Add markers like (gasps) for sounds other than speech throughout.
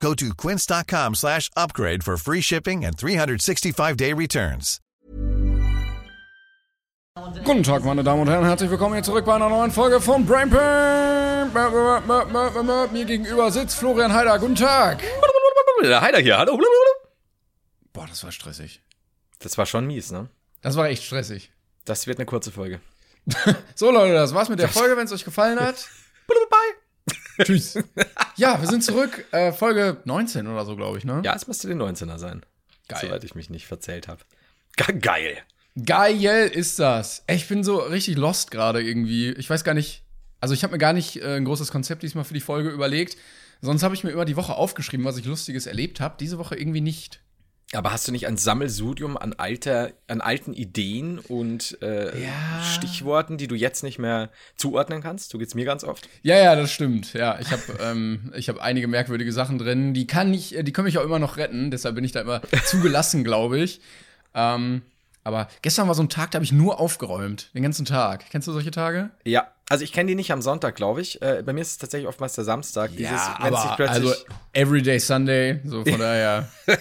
Go to quince.com slash upgrade for free shipping and 365-day returns. Guten Tag, meine Damen und Herren, herzlich willkommen hier zurück bei einer neuen Folge von Brain Pain. Mir gegenüber sitzt Florian Heider. Guten Tag. Der Heider hier, hallo. Boah, das war stressig. Das war schon mies, ne? Das war echt stressig. Das wird eine kurze Folge. (laughs) So, Leute, das war's mit der Folge. Wenn es euch gefallen hat, (laughs) Bye. Tschüss. (laughs) Ja, wir sind zurück. Äh, Folge 19 oder so, glaube ich, ne? Ja, es müsste den 19er sein. Geil. Soweit ich mich nicht verzählt habe. Geil. Geil ist das. Ey, Ich bin so richtig lost gerade irgendwie. Ich weiß gar nicht. Also, ich habe mir gar nicht äh, ein großes Konzept diesmal für die Folge überlegt. Sonst habe ich mir immer die Woche aufgeschrieben, was ich Lustiges erlebt habe. Diese Woche irgendwie nicht. Aber hast du nicht ein Sammelsurium an, alter, an alten Ideen und äh, Ja. Stichworten, die du jetzt nicht mehr zuordnen kannst? So geht's mir ganz oft. Ja, ja, das stimmt. Ja, ich habe (laughs) ähm, ich hab einige merkwürdige Sachen drin. Die kann ich, äh, die können mich auch immer noch retten. Deshalb bin ich da immer (laughs) zugelassen, glaube ich. Ähm, aber gestern war so ein Tag, da habe ich nur aufgeräumt. Den ganzen Tag. Kennst du solche Tage? Ja, also ich kenne die nicht am Sonntag, glaube ich. Äh, bei mir ist es tatsächlich oftmals der Samstag. wenn es sich plötzlich, also Everyday Sunday. So von daher. (laughs)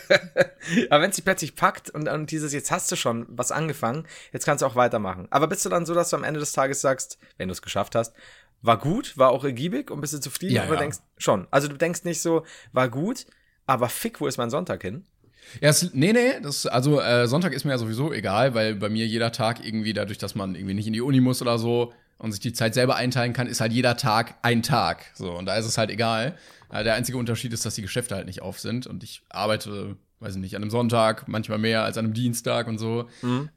Aber wenn es dich plötzlich packt und, und dieses, jetzt hast du schon was angefangen, jetzt kannst du auch weitermachen. Aber bist du dann so, dass du am Ende des Tages sagst, wenn du es geschafft hast, war gut, war auch ergiebig und bist du zufrieden? Ja, oder ja. denkst schon? Also du denkst nicht so, war gut, aber fick, wo ist mein Sonntag hin? Ja, es, nee, nee, das, also äh, Sonntag ist mir ja sowieso egal, weil bei mir jeder Tag irgendwie, dadurch, dass man irgendwie nicht in die Uni muss oder so und sich die Zeit selber einteilen kann, ist halt jeder Tag ein Tag. So, und da ist es halt egal. Äh, der einzige Unterschied ist, dass die Geschäfte halt nicht auf sind und ich arbeite, weiß ich nicht, an einem Sonntag, manchmal mehr als an einem Dienstag und so.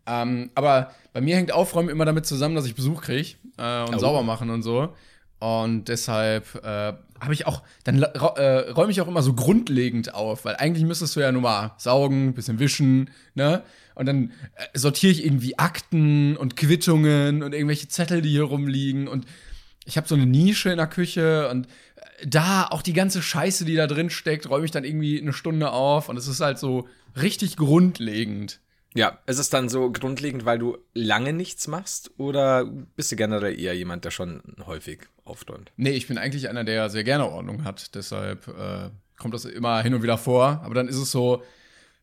Ähm, aber bei mir hängt Aufräumen immer damit zusammen, dass ich Besuch kriege äh, und Oh. sauber machen und so. Und deshalb äh, habe ich auch, dann äh, räume ich auch immer so grundlegend auf, weil eigentlich müsstest du ja nur mal saugen, bisschen wischen, ne? Und dann äh, sortiere ich irgendwie Akten und Quittungen und irgendwelche Zettel, die hier rumliegen. Und ich habe so eine Nische in der Küche und äh, da auch die ganze Scheiße, die da drin steckt, räume ich dann irgendwie eine Stunde auf. Und es ist halt so richtig grundlegend. Ja, ist es dann so grundlegend, weil du lange nichts machst oder bist du generell eher jemand, der schon häufig aufräumt? Nee, ich bin eigentlich einer, der sehr gerne Ordnung hat. Deshalb äh, kommt das immer hin und wieder vor. Aber dann ist es so,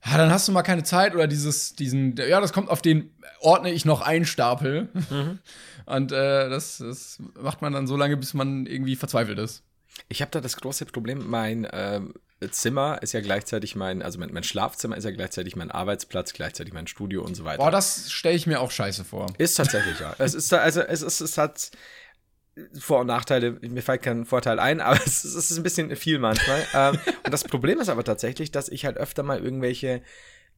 ja, dann hast du mal keine Zeit oder dieses, diesen, ja, das kommt auf den, ordne ich noch einen Stapel. (laughs) Und äh, das, das macht man dann so lange, bis man irgendwie verzweifelt ist. Ich habe da das große Problem, mein ähm, Zimmer ist ja gleichzeitig mein, also mein, mein Schlafzimmer ist ja gleichzeitig mein Arbeitsplatz, gleichzeitig mein Studio und so weiter. Boah, das stelle ich mir auch scheiße vor. Ist tatsächlich, ja. Es ist, da- also, es ist, es hat Vor- und Nachteile. Mir fällt kein Vorteil ein, aber (laughs) es ist, es ist ein bisschen viel manchmal. ähm, und das Problem ist aber tatsächlich, dass ich halt öfter mal irgendwelche,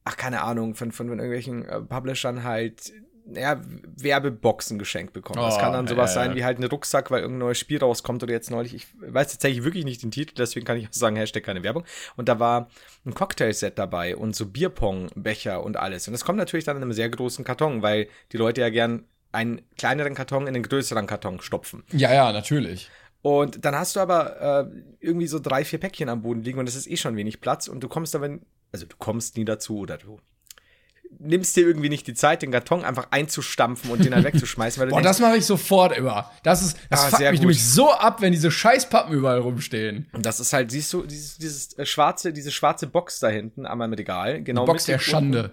ach, keine Ahnung, von, von, von irgendwelchen äh, Publishern halt, ja, Werbeboxen geschenkt bekomme. das Oh, kann dann sowas ja, ja. sein wie halt ein Rucksack, weil irgendein neues Spiel rauskommt oder jetzt neulich, ich weiß tatsächlich wirklich nicht den Titel, deswegen kann ich auch sagen, Hashtag keine Werbung. Und da war ein Cocktailset dabei und so Bierpong-Becher und alles. Und das kommt natürlich dann in einem sehr großen Karton, weil die Leute ja gern einen kleineren Karton in einen größeren Karton stopfen. Ja, ja, natürlich. Und dann hast du aber äh, irgendwie so drei, vier Päckchen am Boden liegen und das ist eh schon wenig Platz und du kommst aber, also du kommst nie dazu oder du nimmst dir irgendwie nicht die Zeit, den Karton einfach einzustampfen und den dann wegzuschmeißen, weil du Boah, denkst, das mache ich sofort immer. Das ist, das Ah, fuckt mich gut. nämlich so ab, wenn diese scheiß Pappen überall rumstehen. und das ist halt, siehst du, dieses, dieses äh, schwarze, diese schwarze Box da hinten, einmal mit Regal, genau. Box der mittig unten.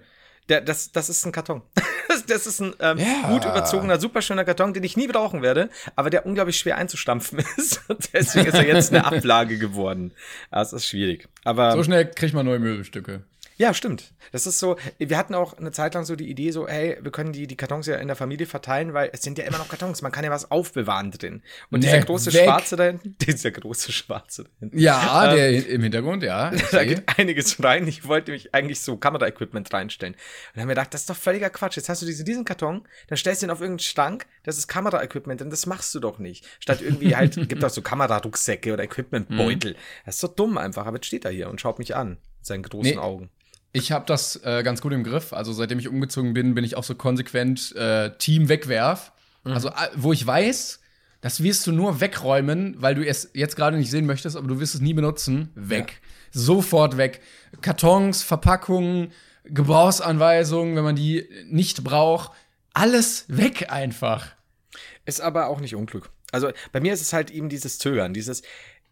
Der, das, das ist ein Karton. (laughs) das, das ist ein ähm, Ja. gut überzogener, super schöner Karton, den ich nie brauchen werde, aber der unglaublich schwer einzustampfen (laughs) ist. Und deswegen ist er jetzt eine (laughs) Ablage geworden. Das ist schwierig. Aber So schnell kriegt man neue Möbelstücke. Ja, stimmt. Das ist so, wir hatten auch eine Zeit lang so die Idee, so, hey, wir können die, die Kartons ja in der Familie verteilen, weil es sind ja immer noch Kartons, man kann ja was aufbewahren drin. Und Nee, dieser große weg. Schwarze da hinten, (laughs) dieser große Schwarze da hinten. Ja, Ähm, der im Hintergrund, ja. (laughs) Da geht einiges rein. Ich wollte mich eigentlich so Kameraequipment reinstellen. Und dann haben wir gedacht, das ist doch völliger Quatsch. Jetzt hast du diesen, diesen Karton, dann stellst du ihn auf irgendeinen Schrank, das ist Kameraequipment und das machst du doch nicht. Statt irgendwie halt, (laughs) gibt auch so Kamerarucksäcke oder Equipmentbeutel. Mhm. Das ist so dumm einfach. Aber jetzt steht er hier und schaut mich an. Mit seinen großen Nee. Augen. Ich habe das äh, ganz gut im Griff. Also seitdem ich umgezogen bin, bin ich auch so konsequent äh, Team wegwerf. Mhm. Also äh, wo ich weiß, das wirst du nur wegräumen, weil du es jetzt gerade nicht sehen möchtest, aber du wirst es nie benutzen. Weg. Ja. Sofort weg. Kartons, Verpackungen, Gebrauchsanweisungen, wenn man die nicht braucht. Alles weg einfach. Ist aber auch nicht Unglück. Also bei mir ist es halt eben dieses Zögern, dieses,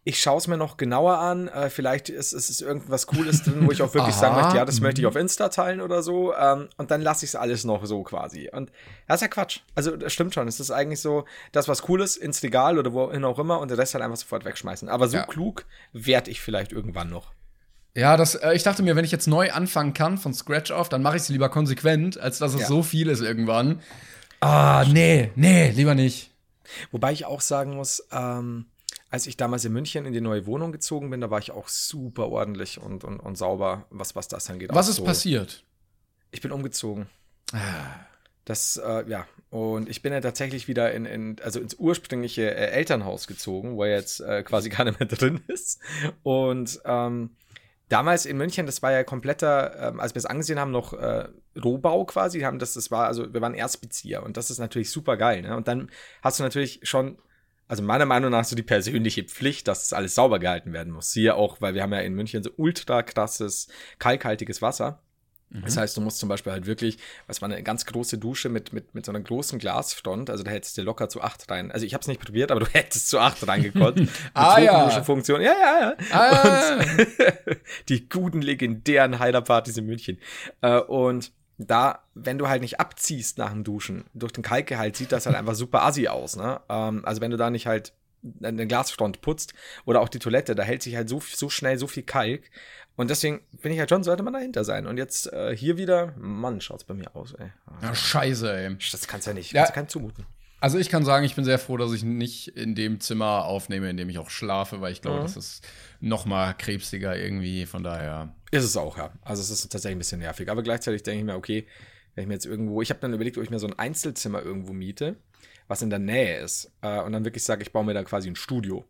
ich schaue es mir noch genauer an. Äh, vielleicht ist es irgendwas Cooles drin, wo ich auch wirklich (laughs) sagen möchte, ja, das möchte ich mhm. auf Insta teilen oder so. Ähm, und dann lasse ich es alles noch so quasi. Und das ist ja Quatsch. Also das stimmt schon. Es ist eigentlich so, das was Cooles ins Regal oder wohin auch immer und den Rest halt einfach sofort wegschmeißen. Aber so ja. klug werde ich vielleicht irgendwann noch. Ja, das, äh, ich dachte mir, wenn ich jetzt neu anfangen kann von Scratch auf, dann mache ich es lieber konsequent, als dass es ja. so viel ist irgendwann. Ah, nee, nee, lieber nicht. Wobei ich auch sagen muss, ähm, als ich damals in München in die neue Wohnung gezogen bin, da war ich auch super ordentlich und, und, und sauber, was, was das angeht. Was ist so. passiert? Ich bin umgezogen. Ah. Das, äh, ja. Und ich bin ja tatsächlich wieder in, in also ins ursprüngliche äh, Elternhaus gezogen, wo er jetzt äh, quasi (laughs) gar nicht mehr drin ist. Und ähm, damals in München, das war ja kompletter, ähm, als wir es angesehen haben, noch äh, Rohbau quasi. Wir haben das, das war, also wir waren Erstbezieher und das ist natürlich super geil. Ne? Und dann hast du natürlich schon, also meiner Meinung nach so die persönliche Pflicht, dass das alles sauber gehalten werden muss. Siehe auch, weil wir haben ja in München so ultra krasses, kalkhaltiges Wasser. Das mhm. heißt, du musst zum Beispiel halt wirklich, was war eine ganz große Dusche mit, mit, mit so einer großen Glasfront, also da hättest du locker zu acht rein. Also ich habe es nicht probiert, aber du (laughs) hättest zu acht reingekonnt. (laughs) mit ah, ja. Funktion. Ja, ja, ja. Ah, und (laughs) die guten legendären Heiderpartys in München. Äh, und da, wenn du halt nicht abziehst nach dem Duschen, durch den Kalkgehalt sieht das halt einfach super assi aus, ne? Ähm, also wenn du da nicht halt eine Glasfront putzt oder auch die Toilette, da hält sich halt so, so schnell so viel Kalk. Und deswegen bin ich halt schon, sollte man dahinter sein. Und jetzt äh, hier wieder, Mann, schaut's bei mir aus, ey. Ja, scheiße, ey. Das kannst du ja nicht, ja, kannst du keinem zumuten. Also ich kann sagen, ich bin sehr froh, dass ich nicht in dem Zimmer aufnehme, in dem ich auch schlafe, weil ich glaube, mhm. das ist noch mal krebsiger irgendwie, von daher. Ist es auch, ja. Also es ist tatsächlich ein bisschen nervig. Aber gleichzeitig denke ich mir, okay, wenn ich mir jetzt irgendwo, ich habe dann überlegt, ob ich mir so ein Einzelzimmer irgendwo miete, was in der Nähe ist. Äh, und dann wirklich sage, ich baue mir da quasi ein Studio.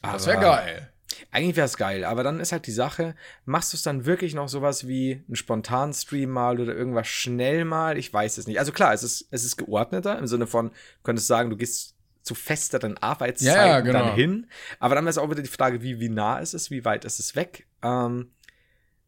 das wäre geil. Eigentlich wäre es geil, aber dann ist halt die Sache, machst du es dann wirklich noch sowas wie einen spontanen Stream mal oder irgendwas schnell mal? Ich weiß es nicht. Also klar, es ist, es ist geordneter im Sinne von, du könntest sagen, du gehst zu festeren Arbeitszeiten ja, genau. dann hin. Aber dann ist auch wieder die Frage, wie, wie nah ist es, wie weit ist es weg? Ähm,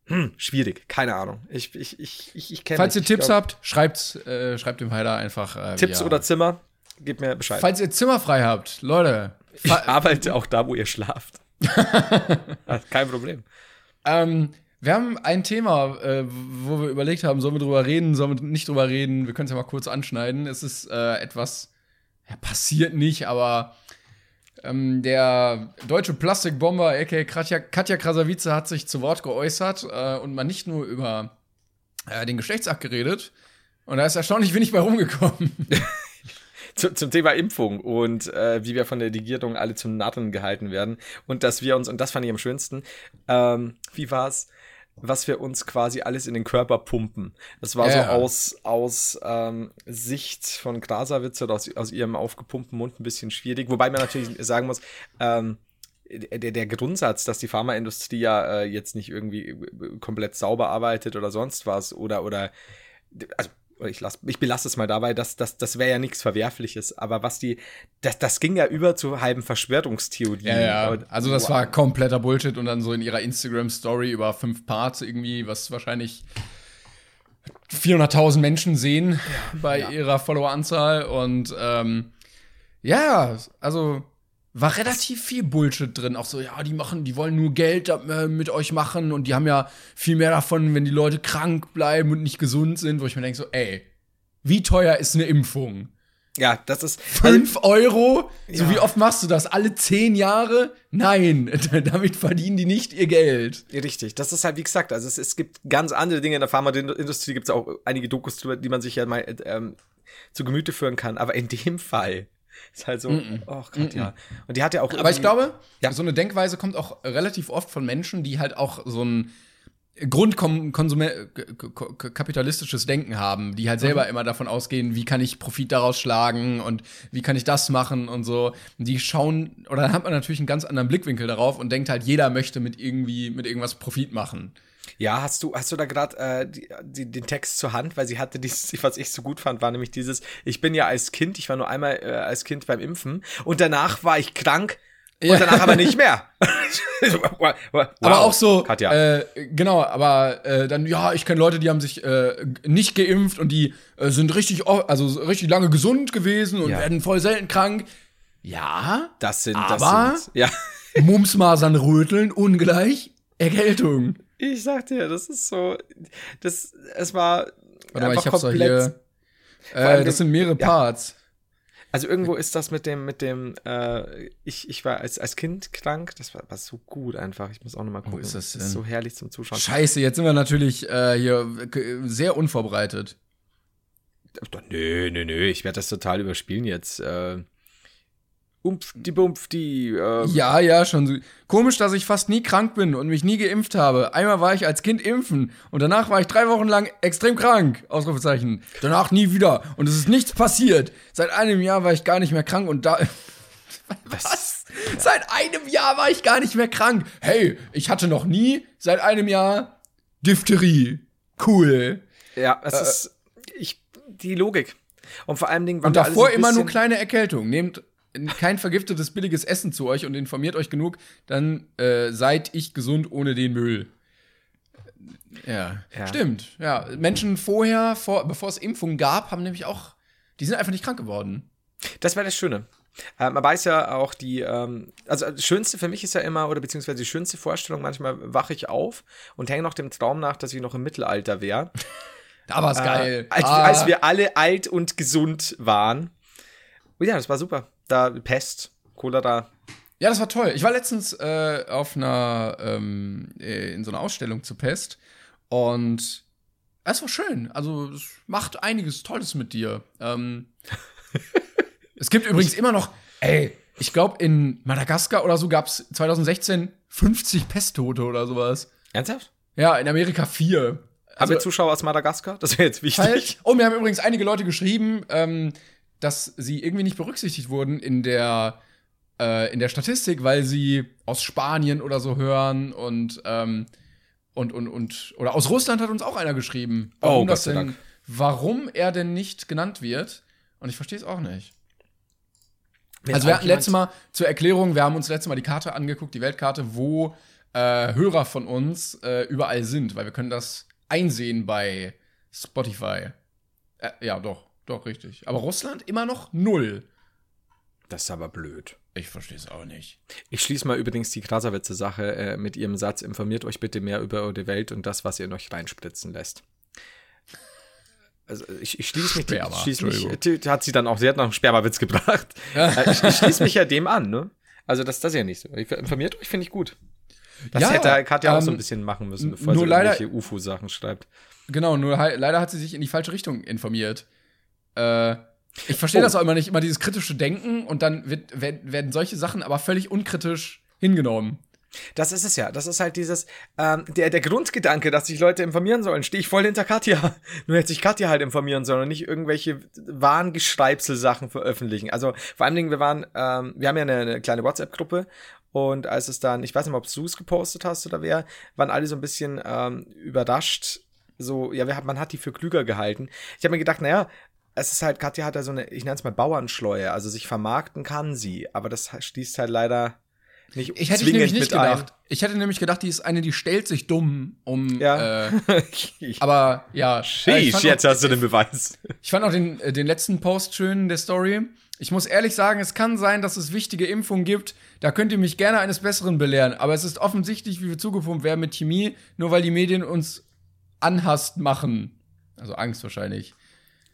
hm, schwierig, keine Ahnung. Ich, ich, ich, ich, ich kenne Falls ihr Tipps glaub, habt, schreibt, äh, schreibt dem Heiler einfach. Äh, Tipps ja. oder Zimmer, gebt mir Bescheid. Falls ihr Zimmer frei habt, Leute. Ich arbeite auch da, wo ihr schlaft. (laughs) Kein Problem. Ähm, wir haben ein Thema, äh, wo wir überlegt haben, sollen wir drüber reden, sollen wir nicht drüber reden. Wir können es ja mal kurz anschneiden. Es ist äh, etwas, ja, passiert nicht, aber ähm, der deutsche Plastikbomber, aka Katja, Katja Krasavice, hat sich zu Wort geäußert äh, und mal nicht nur über äh, den Geschlechtsakt geredet. Und da ist erstaunlich wenig bei rumgekommen. (laughs) zu, zum Thema Impfung und äh, wie wir von der Regierung alle zum Narren gehalten werden und dass wir uns, und das fand ich am schönsten, ähm, wie war's? was wir uns quasi alles in den Körper pumpen. Das war ja. so aus, aus ähm, Sicht von Grasawitz oder aus, aus ihrem aufgepumpten Mund ein bisschen schwierig. Wobei man natürlich sagen muss, ähm, der, der Grundsatz, dass die Pharmaindustrie ja äh, jetzt nicht irgendwie äh, komplett sauber arbeitet oder sonst was oder, oder also ich, lass, ich belasse es mal dabei, dass das, das wäre ja nichts Verwerfliches, aber was die, das, das ging ja über zu halben Verschwörungstheorien. Ja, ja. Also das wow. war kompletter Bullshit und dann so in ihrer Instagram-Story über fünf Parts irgendwie, was wahrscheinlich 400.000 Menschen sehen ja, bei ja. ihrer Followeranzahl und ähm, ja, also war relativ viel Bullshit drin. Auch so, ja, die machen, die wollen nur Geld äh, mit euch machen und die haben ja viel mehr davon, wenn die Leute krank bleiben und nicht gesund sind, wo ich mir denke, so, ey, wie teuer ist eine Impfung? Ja, das ist. Fünf Euro? Ja. So wie oft machst du das? Alle zehn Jahre? Nein, (laughs) damit verdienen die nicht ihr Geld. Richtig, das ist halt wie gesagt, also es, es gibt ganz andere Dinge in der Pharmaindustrie, gibt es auch einige Dokus, die man sich ja mal ähm, zu Gemüte führen kann, aber in dem Fall ist halt so, mm oh Gott, ja. Und die hat ja auch. Aber ich glaube, ja. so eine Denkweise kommt auch relativ oft von Menschen, die halt auch so ein Grundkapitalistisches Denken haben, die halt selber mhm. immer davon ausgehen, wie kann ich Profit daraus schlagen und wie kann ich das machen und so. Die schauen, oder dann hat man natürlich einen ganz anderen Blickwinkel darauf und denkt halt, jeder möchte mit irgendwie, mit irgendwas Profit machen. Ja, hast du, hast du da gerade äh, die, die, den Text zur Hand, weil sie hatte dieses, (laughs) was ich so gut fand, war nämlich dieses, ich bin ja als Kind, ich war nur einmal äh, als Kind beim Impfen und danach war ich krank und Ja. danach aber nicht mehr. (laughs) (laughs) wow. Aber auch so, Katja. äh, genau, aber äh, dann, ja, ich kenne Leute, die haben sich äh, nicht geimpft und die äh, sind richtig, also so richtig lange gesund gewesen und Ja. werden voll selten krank. Ja, das sind, aber- das sind, ja. Mumps, Masern, Röteln, ungleich Erkältung. Ich sag dir, das ist so, das, es war Warte mal, ich hab's doch hier. Äh, das sind mehrere ja. Parts. Also irgendwo ist das mit dem, mit dem, äh, ich, ich war als, als Kind krank, das war, war so gut einfach. Ich muss auch nochmal gucken. ist das ist denn? so herrlich zum Zuschauen. Scheiße, jetzt sind wir natürlich äh, hier sehr unvorbereitet. Nö, nö, nö, ich werde das total überspielen jetzt. Äh, Umpf, die Bumpf, die, äh, Ja, ja, schon so. Komisch, dass ich fast nie krank bin und mich nie geimpft habe. Einmal war ich als Kind impfen und danach war ich drei Wochen lang extrem krank. Ausrufezeichen. Danach nie wieder. Und es ist nichts passiert. Seit einem Jahr war ich gar nicht mehr krank und da. (laughs) Was? Seit einem Jahr war ich gar nicht mehr krank. Hey, ich hatte noch nie seit einem Jahr Diphtherie. Cool. Ja, es ist, ich, die Logik. Und vor allem Dingen, Und davor immer nur kleine Erkältung. Nehmt kein vergiftetes billiges Essen zu euch und informiert euch genug, dann äh, seid ich gesund ohne den Müll. Ja, Ja. stimmt. Ja, Menschen vorher, vor, bevor es Impfungen gab, haben nämlich auch, die sind einfach nicht krank geworden. Das wäre das Schöne. Äh, man weiß ja auch die, ähm, also das Schönste für mich ist ja immer, oder beziehungsweise die schönste Vorstellung, manchmal wache ich auf und hänge noch dem Traum nach, dass ich noch im Mittelalter wäre. (laughs) Da war's geil. Äh, als, Ah, als wir alle alt und gesund waren. Oh ja, das war super. Da Pest, Cholera. Ja, das war toll. Ich war letztens äh, auf einer, ähm, äh, in so einer Ausstellung zu Pest und es war schön. Also, es macht einiges Tolles mit dir. Ähm, (laughs) es gibt übrigens immer noch, ey, ich glaube, in Madagaskar oder so gab es 2016 50 Pesttote oder sowas. Ernsthaft? Ja, in Amerika vier. Haben wir Zuschauer aus Madagaskar? Das wäre jetzt wichtig. Falsch. Oh, mir haben übrigens einige Leute geschrieben, ähm, dass sie irgendwie nicht berücksichtigt wurden in der, äh, in der Statistik, weil sie aus Spanien oder so hören und, ähm, und, und, und, oder aus Russland hat uns auch einer geschrieben. Oh, Warum Gott das denn, Dank. warum er denn nicht genannt wird. Und ich verstehe es auch nicht. Wenn Also wir hatten letztes Mal zur Erklärung, wir haben uns letztes Mal die Karte angeguckt, die Weltkarte, wo äh, Hörer von uns äh, überall sind, weil wir können das einsehen bei Spotify. Äh, ja, doch, doch, richtig. Aber Russland immer noch null. Das ist aber blöd. Ich verstehe es auch nicht. Ich schließe mal übrigens die Krasawitze-Sache äh, mit ihrem Satz: Informiert euch bitte mehr über die Welt und das, was ihr in euch reinspritzen lässt. Also ich, ich schließe mich, Sperma, ich schließe mich, die- hat sie dann auch, sie hat noch einen Spermawitz gebracht. (laughs) Äh, ich, ich schließe mich ja dem an, ne? Also das, das ist ja nicht so. Informiert euch, finde ich gut. Das Ja, hätte Katja auch so ein ähm, bisschen machen müssen, bevor sie leider- irgendwelche UFO-Sachen schreibt. Genau, nur leider hat sie sich in die falsche Richtung informiert. Äh, ich verstehe Oh. das auch immer nicht, immer dieses kritische Denken und dann wird, werden, solche Sachen aber völlig unkritisch hingenommen. Das ist es ja. Das ist halt dieses, ähm, der, der Grundgedanke, dass sich Leute informieren sollen, stehe ich voll hinter Katja. (laughs) Nur hätte sich Katja halt informieren sollen und nicht irgendwelche Wahngeschreibsel-Sachen veröffentlichen. Also vor allen Dingen, wir waren, ähm, wir haben ja eine, eine kleine WhatsApp-Gruppe und als es dann, ich weiß nicht mal, ob du es gepostet hast oder wer, waren alle so ein bisschen ähm, überrascht. So, ja, wir, man hat die für klüger gehalten. Ich habe mir gedacht, naja, es ist halt, Katja hat da so eine, ich nenne es mal Bauernschleue, also sich vermarkten kann sie, aber das schließt halt leider nicht Ich hätte ich nämlich nicht mit ein. gedacht. Ich hätte nämlich gedacht, die ist eine, die stellt sich dumm, um. Ja. Äh, (laughs) aber ja. äh, Sheesh, jetzt auch, hast du den Beweis. Ich fand auch den, äh, den letzten Post schön der Story. Ich muss ehrlich sagen, es kann sein, dass es wichtige Impfungen gibt. Da könnt ihr mich gerne eines Besseren belehren. Aber es ist offensichtlich, wie wir zugepumpt werden mit Chemie, nur weil die Medien uns anhasst machen. Also Angst wahrscheinlich.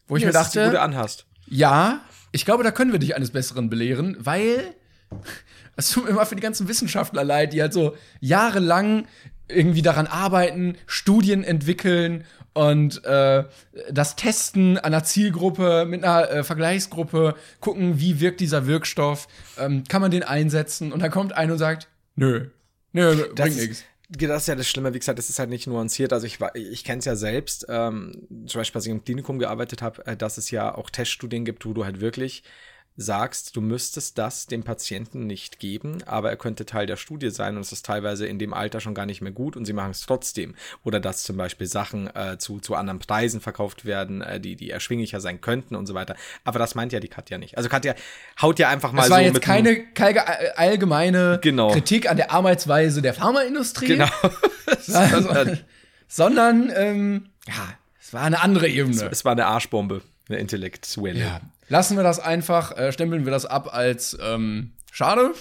Wo ich mir du die dachte. gute anhast. Ja, ich glaube, da können wir dich eines Besseren belehren, weil (laughs) es tut mir immer für die ganzen Wissenschaftler leid, die halt so jahrelang irgendwie daran arbeiten, Studien entwickeln und äh, das Testen an einer Zielgruppe mit einer äh, Vergleichsgruppe, gucken, wie wirkt dieser Wirkstoff, ähm, kann man den einsetzen und dann kommt einer und sagt, nö, nö, Das bringt nichts. Das ist ja das Schlimme, wie gesagt, das ist halt nicht nuanciert. Also ich, ich kenne es ja selbst, ähm, zum Beispiel, als ich im Klinikum gearbeitet habe, äh, dass es ja auch Teststudien gibt, wo du halt wirklich sagst, du müsstest das dem Patienten nicht geben, aber er könnte Teil der Studie sein und es ist teilweise in dem Alter schon gar nicht mehr gut und sie machen es trotzdem. Oder dass zum Beispiel Sachen äh, zu, zu anderen Preisen verkauft werden, äh, die, die erschwinglicher sein könnten und so weiter. Aber das meint ja die Katja nicht. Also Katja haut ja einfach mal Das war so jetzt mit keine, keine allgemeine Genau. Kritik an der Arbeitsweise der Pharmaindustrie. Genau. (laughs) sondern, sondern ähm, ja, es war eine andere Ebene. es war eine Arschbombe, eine intellektuelle. Ja. Lassen wir das einfach, äh, stempeln wir das ab als ähm, schade.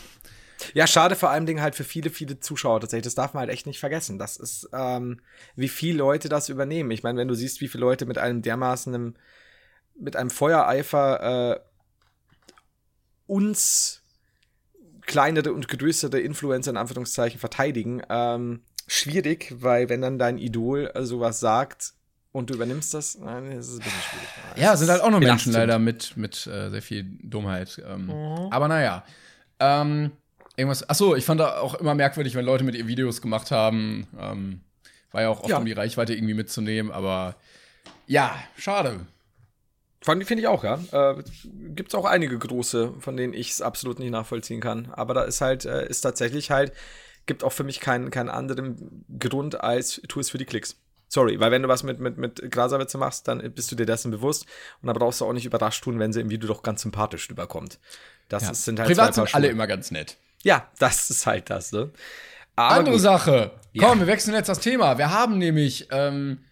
Ja, schade vor allem Dingen halt für viele, viele Zuschauer tatsächlich. Das darf man halt echt nicht vergessen. Das ist, ähm, wie viele Leute das übernehmen. Ich meine, wenn du siehst, wie viele Leute mit einem dermaßen, mit einem Feuereifer äh, uns kleinere und größere Influencer in Anführungszeichen verteidigen, ähm, schwierig, weil wenn dann dein Idol äh, sowas sagt und du übernimmst das, nein, das ist ein bisschen schwierig. Ja, sind halt auch noch Menschen leider mit, mit äh, sehr viel Dummheit. Ähm, Mhm. Aber naja. Ähm, irgendwas. Achso, ich fand da auch immer merkwürdig, wenn Leute mit ihr Videos gemacht haben. Ähm, war ja auch oft, Ja. um die Reichweite irgendwie mitzunehmen, aber ja, schade. Fand- Finde ich auch, ja. Äh, Gibt es auch einige große, von denen ich es absolut nicht nachvollziehen kann. Aber da ist halt, äh, ist tatsächlich halt, gibt auch für mich keinen, keinen anderen Grund als tu es für die Klicks. Sorry, weil wenn du was mit, mit, mit Graserwitze machst, dann bist du dir dessen bewusst und da brauchst du auch nicht überrascht tun, wenn sie im Video doch ganz sympathisch rüberkommt. Das Ja. ist, sind halt Privat sind alle immer ganz nett. Ja, das ist halt das, ne? Aber Andere gut. Sache. Ja. Komm, wir wechseln jetzt das Thema. Wir haben nämlich ähm,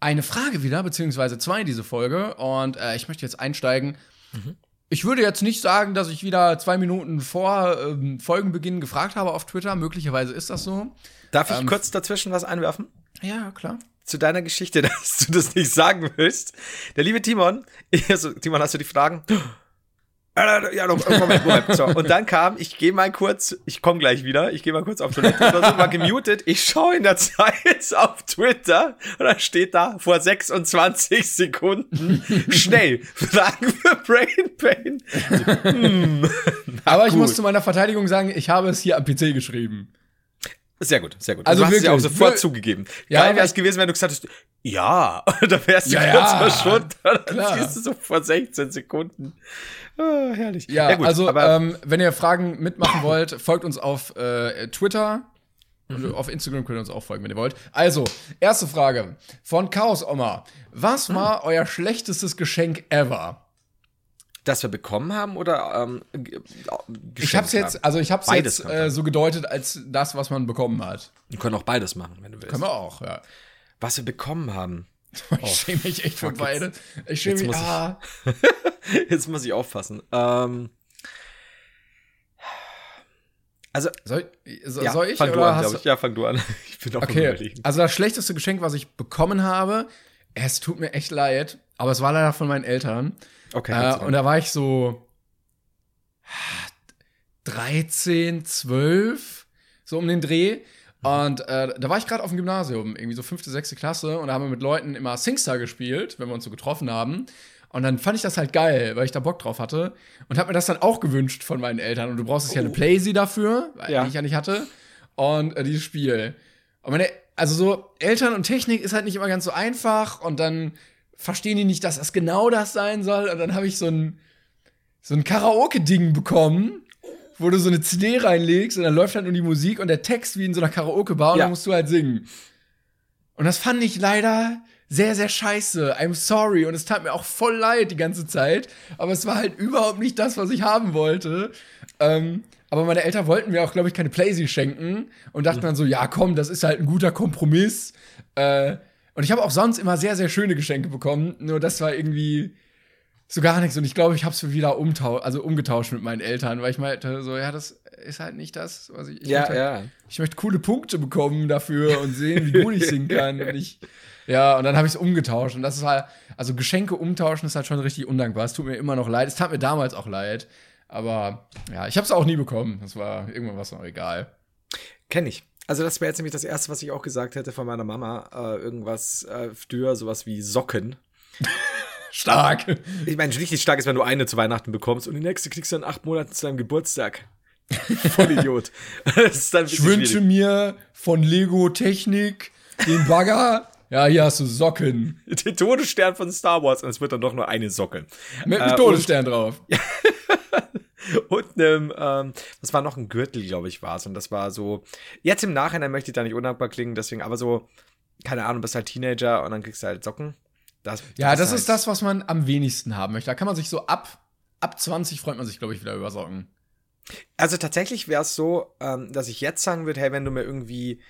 eine Frage wieder, beziehungsweise zwei diese Folge. Und äh, ich möchte jetzt einsteigen. Mhm. Ich würde jetzt nicht sagen, dass ich wieder zwei Minuten vor ähm, Folgenbeginn gefragt habe auf Twitter. Möglicherweise ist das so. Darf ich ähm, kurz dazwischen was einwerfen? Ja, klar. zu deiner Geschichte, (laughs) dass du das nicht sagen willst. Der liebe Timon, (laughs) also, Timon, hast du die Fragen? (gasps) Ja, noch, Moment, Moment. So, und dann kam, ich gehe mal kurz, ich komme gleich wieder, ich gehe mal kurz auf Toilette, oder so, war gemutet, ich schaue in der Zeit (laughs) auf Twitter und da steht da vor 26 Sekunden, schnell, Fragen für Brain Pain. Hm, Aber ich gut. muss zu meiner Verteidigung sagen, ich habe es hier am PC geschrieben. Sehr gut, sehr gut. Also du hast es ja auch wirklich, sofort wir- zugegeben. Ja, Geil wäre es gewesen, wenn du gesagt hättest, ja, da wärst du Ja, kurz ja, verschwunden. (laughs) Dann siehst du so vor 16 Sekunden. Ah, herrlich. Ja, gut, also ähm, wenn ihr Fragen mitmachen wollt, (laughs) folgt uns auf äh, Twitter. Mhm. auf Instagram könnt ihr uns auch folgen, wenn ihr wollt. Also, erste Frage von Chaos Oma. Was Mhm. war euer schlechtestes Geschenk ever? Dass wir bekommen haben oder ähm, ge- Ich hab's geschenkt jetzt, also ich Beides jetzt äh, so gedeutet als das, was man bekommen hat. Wir können auch beides machen, wenn du willst. Können wir auch, ja. Was wir bekommen haben. (laughs) Ich schäme mich echt für Oh, beide. Ich schäme mich. muss ich- Ah, (laughs) Jetzt muss ich aufpassen. Ähm, also, soll, so, ja, soll ich fang du oder an, du- ich. Ja, fang du an. (laughs) Ich bin auch Okay, also das schlechteste Geschenk, was ich bekommen habe, es tut mir echt leid, aber es war leider von meinen Eltern. Okay, Äh, und da war ich so 13, 12, so um den Dreh. Und äh, da war ich gerade auf dem Gymnasium, irgendwie so fünfte, sechste Klasse, und da haben wir mit Leuten immer Singstar gespielt, wenn wir uns so getroffen haben. Und dann fand ich das halt geil, weil ich da Bock drauf hatte. Und hab mir das dann auch gewünscht von meinen Eltern. Und du brauchst jetzt ja eine Playsee dafür, weil Ja. die ich ja nicht hatte. Und äh, dieses Spiel. Und meine, also so Eltern und Technik ist halt nicht immer ganz so einfach. Und dann verstehen die nicht, dass das genau das sein soll. Und dann habe ich so ein, so ein Karaoke-Ding bekommen, wo du so eine CD reinlegst und dann läuft halt nur die Musik und der Text wie in so einer Karaoke-Bar und Ja. dann musst du halt singen. Und das fand ich leider sehr, sehr scheiße. I'm sorry. Und es tat mir auch voll leid die ganze Zeit. Aber es war halt überhaupt nicht das, was ich haben wollte. Ähm, aber meine Eltern wollten mir auch, glaube ich, keine Playsee schenken und dachten dann so, ja, komm, das ist halt ein guter Kompromiss. Äh, und ich habe auch sonst immer sehr, sehr schöne Geschenke bekommen. Nur das war irgendwie so gar nichts. Und ich glaube, ich habe es wieder umtau also umgetauscht mit meinen Eltern, weil ich meinte, so, ja, das ist halt nicht das, was ich. ich Ja, möchte halt ja. ich möchte coole Punkte bekommen dafür und sehen, wie gut ich singen kann. Und ich, ja, und dann habe ich es umgetauscht. Und das ist halt, also Geschenke umtauschen ist halt schon richtig undankbar. Es tut mir immer noch leid. Es tat mir damals auch leid. Aber ja, ich habe es auch nie bekommen. Das war irgendwann was noch egal. Kenne ich. Also das wäre jetzt nämlich das Erste, was ich auch gesagt hätte von meiner Mama. Äh, irgendwas äh, früher, sowas wie Socken. (laughs) Stark. Ich meine, richtig stark ist, wenn du eine zu Weihnachten bekommst und die nächste kriegst du in acht Monaten zu deinem Geburtstag. Voll (laughs) Idiot. Das ist dann Ich wünsche mir von Lego Technik den Bagger. Ja, hier hast du Socken. den Todesstern von Star Wars und es wird dann doch nur eine Socke. Mit, Äh, mit Todesstern drauf. (laughs) (laughs) und einem, ähm, das war noch ein Gürtel, glaube ich, war es. Und das war so, jetzt im Nachhinein möchte ich da nicht undankbar klingen, deswegen, aber so, keine Ahnung, bist halt Teenager und dann kriegst du halt Socken. Das, ja, das, halt ist das, was man am wenigsten haben möchte. Da kann man sich so ab, ab 20 freut man sich, glaube ich, wieder über Socken. Also tatsächlich wäre es so, ähm, dass ich jetzt sagen würde, hey, wenn du mir irgendwie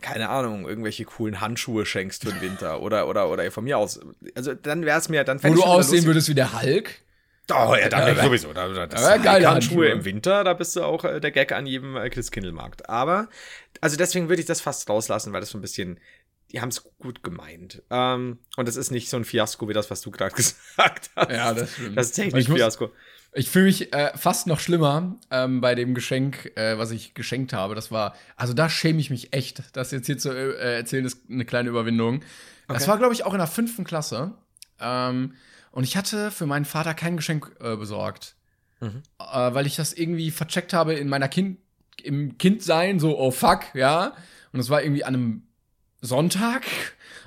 keine Ahnung, irgendwelche coolen Handschuhe schenkst für den Winter oder oder oder von mir aus. Also dann wäre es mir dann Wo du aussehen würdest wie der Hulk? Oh ja, dann ja, sowieso. Da, da, das geile Handschuhe, im Winter, da bist du auch äh, der Gag an jedem äh, Christkindlmarkt. Aber also deswegen würde ich das fast rauslassen, weil das so ein bisschen die haben es gut gemeint. Ähm, und das ist nicht so ein Fiasko wie das, was du gerade (laughs) gesagt hast. Ja, das stimmt. Das technisch Fiasko. Ich fühle mich äh, fast noch schlimmer ähm, bei dem Geschenk, äh, was ich geschenkt habe. Das war, also da schäme ich mich echt. Das jetzt hier zu äh, erzählen ist eine kleine Überwindung. Okay. Das war, glaube ich, auch in der fünften Klasse. Ähm, und ich hatte für meinen Vater kein Geschenk äh, besorgt. Mhm. Äh, weil ich das irgendwie vercheckt habe in meiner Kind, im Kindsein, so, oh fuck, ja. Und das war irgendwie an einem Sonntag.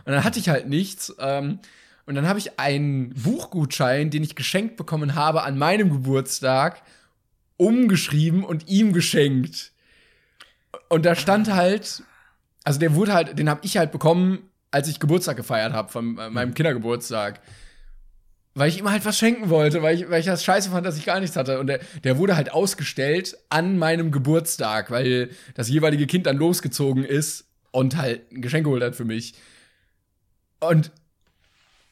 Und dann hatte ich halt nichts. Ähm, und dann habe ich einen Buchgutschein, den ich geschenkt bekommen habe an meinem Geburtstag, umgeschrieben und ihm geschenkt. Und da stand halt, also der wurde halt, den habe ich halt bekommen, als ich Geburtstag gefeiert habe, von äh, meinem mhm. Kindergeburtstag. Weil ich ihm halt was schenken wollte, weil ich, weil ich das scheiße fand, dass ich gar nichts hatte. Und der, der wurde halt ausgestellt an meinem Geburtstag, weil das jeweilige Kind dann losgezogen ist und halt ein Geschenk geholt hat für mich. Und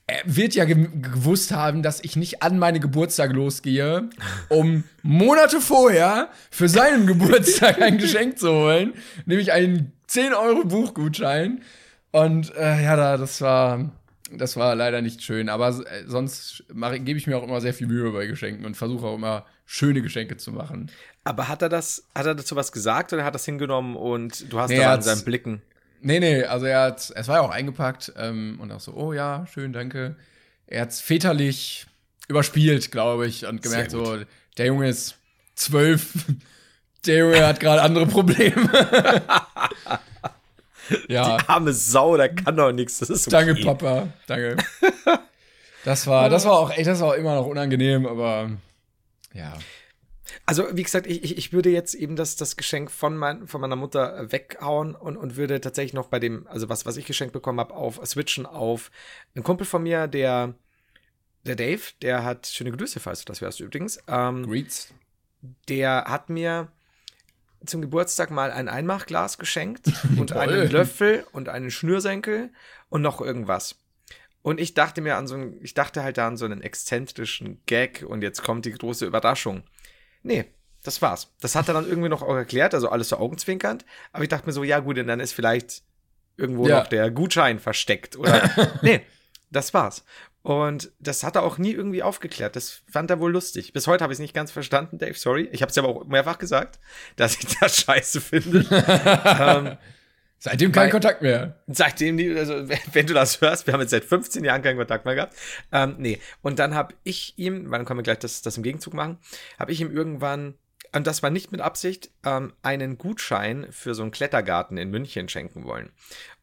er wird ja ge gewusst haben, dass ich nicht an meine Geburtstag losgehe, um Monate vorher für seinen Geburtstag ein Geschenk zu holen, nämlich einen 10 Euro Buchgutschein. Und äh, ja, da, das war, das war leider nicht schön. Aber äh, sonst gebe ich mir auch immer sehr viel Mühe bei Geschenken und versuche auch immer schöne Geschenke zu machen. Aber hat er das, hat er dazu was gesagt oder hat er das hingenommen und du hast nee, das an seinen Blicken? Nee, nee, also er hat, es war ja auch eingepackt ähm, und auch so, oh ja, schön, danke. Er hat's väterlich überspielt, glaube ich, und gemerkt, so, der Junge ist zwölf, (laughs) der Junge hat gerade andere Probleme. (laughs) ja. Die arme Sau, der kann doch nichts. Das ist okay. Danke, Papa, danke. Das war, das war auch echt, das war auch immer noch unangenehm, aber ja. Also, wie gesagt, ich, ich würde jetzt eben das, das Geschenk von, mein, von meiner Mutter weghauen und, und würde tatsächlich noch bei dem, also was, was ich geschenkt bekommen habe, auf switchen auf einen Kumpel von mir, der, der Dave, der hat schöne Grüße, falls du das wärst übrigens. Ähm, Greets. Der hat mir zum Geburtstag mal ein Einmachglas geschenkt (laughs) und einen Löffel und einen Schnürsenkel und noch irgendwas. Und ich dachte mir an so einen, ich dachte halt da an so einen exzentrischen Gag und jetzt kommt die große Überraschung. Nee, das war's. Das hat er dann irgendwie noch auch erklärt, also alles so augenzwinkernd. Aber ich dachte mir so, ja gut, dann ist vielleicht irgendwo ja. noch der Gutschein versteckt. Oder. (laughs) nee, das war's. Und das hat er auch nie irgendwie aufgeklärt. Das fand er wohl lustig. Bis heute habe ich es nicht ganz verstanden, Dave. Sorry. Ich habe es aber auch mehrfach gesagt, dass ich (laughs) das scheiße finde. ähm, (laughs) seitdem kein Kontakt mehr. Seitdem, also (laughs) wenn du das hörst, wir haben jetzt seit 15 Jahren keinen Kontakt mehr gehabt. Ähm, nee. Und dann habe ich ihm, weil dann können wir gleich das, das im Gegenzug machen, habe ich ihm irgendwann und das war nicht mit Absicht, ähm, einen Gutschein für so einen Klettergarten in München schenken wollen.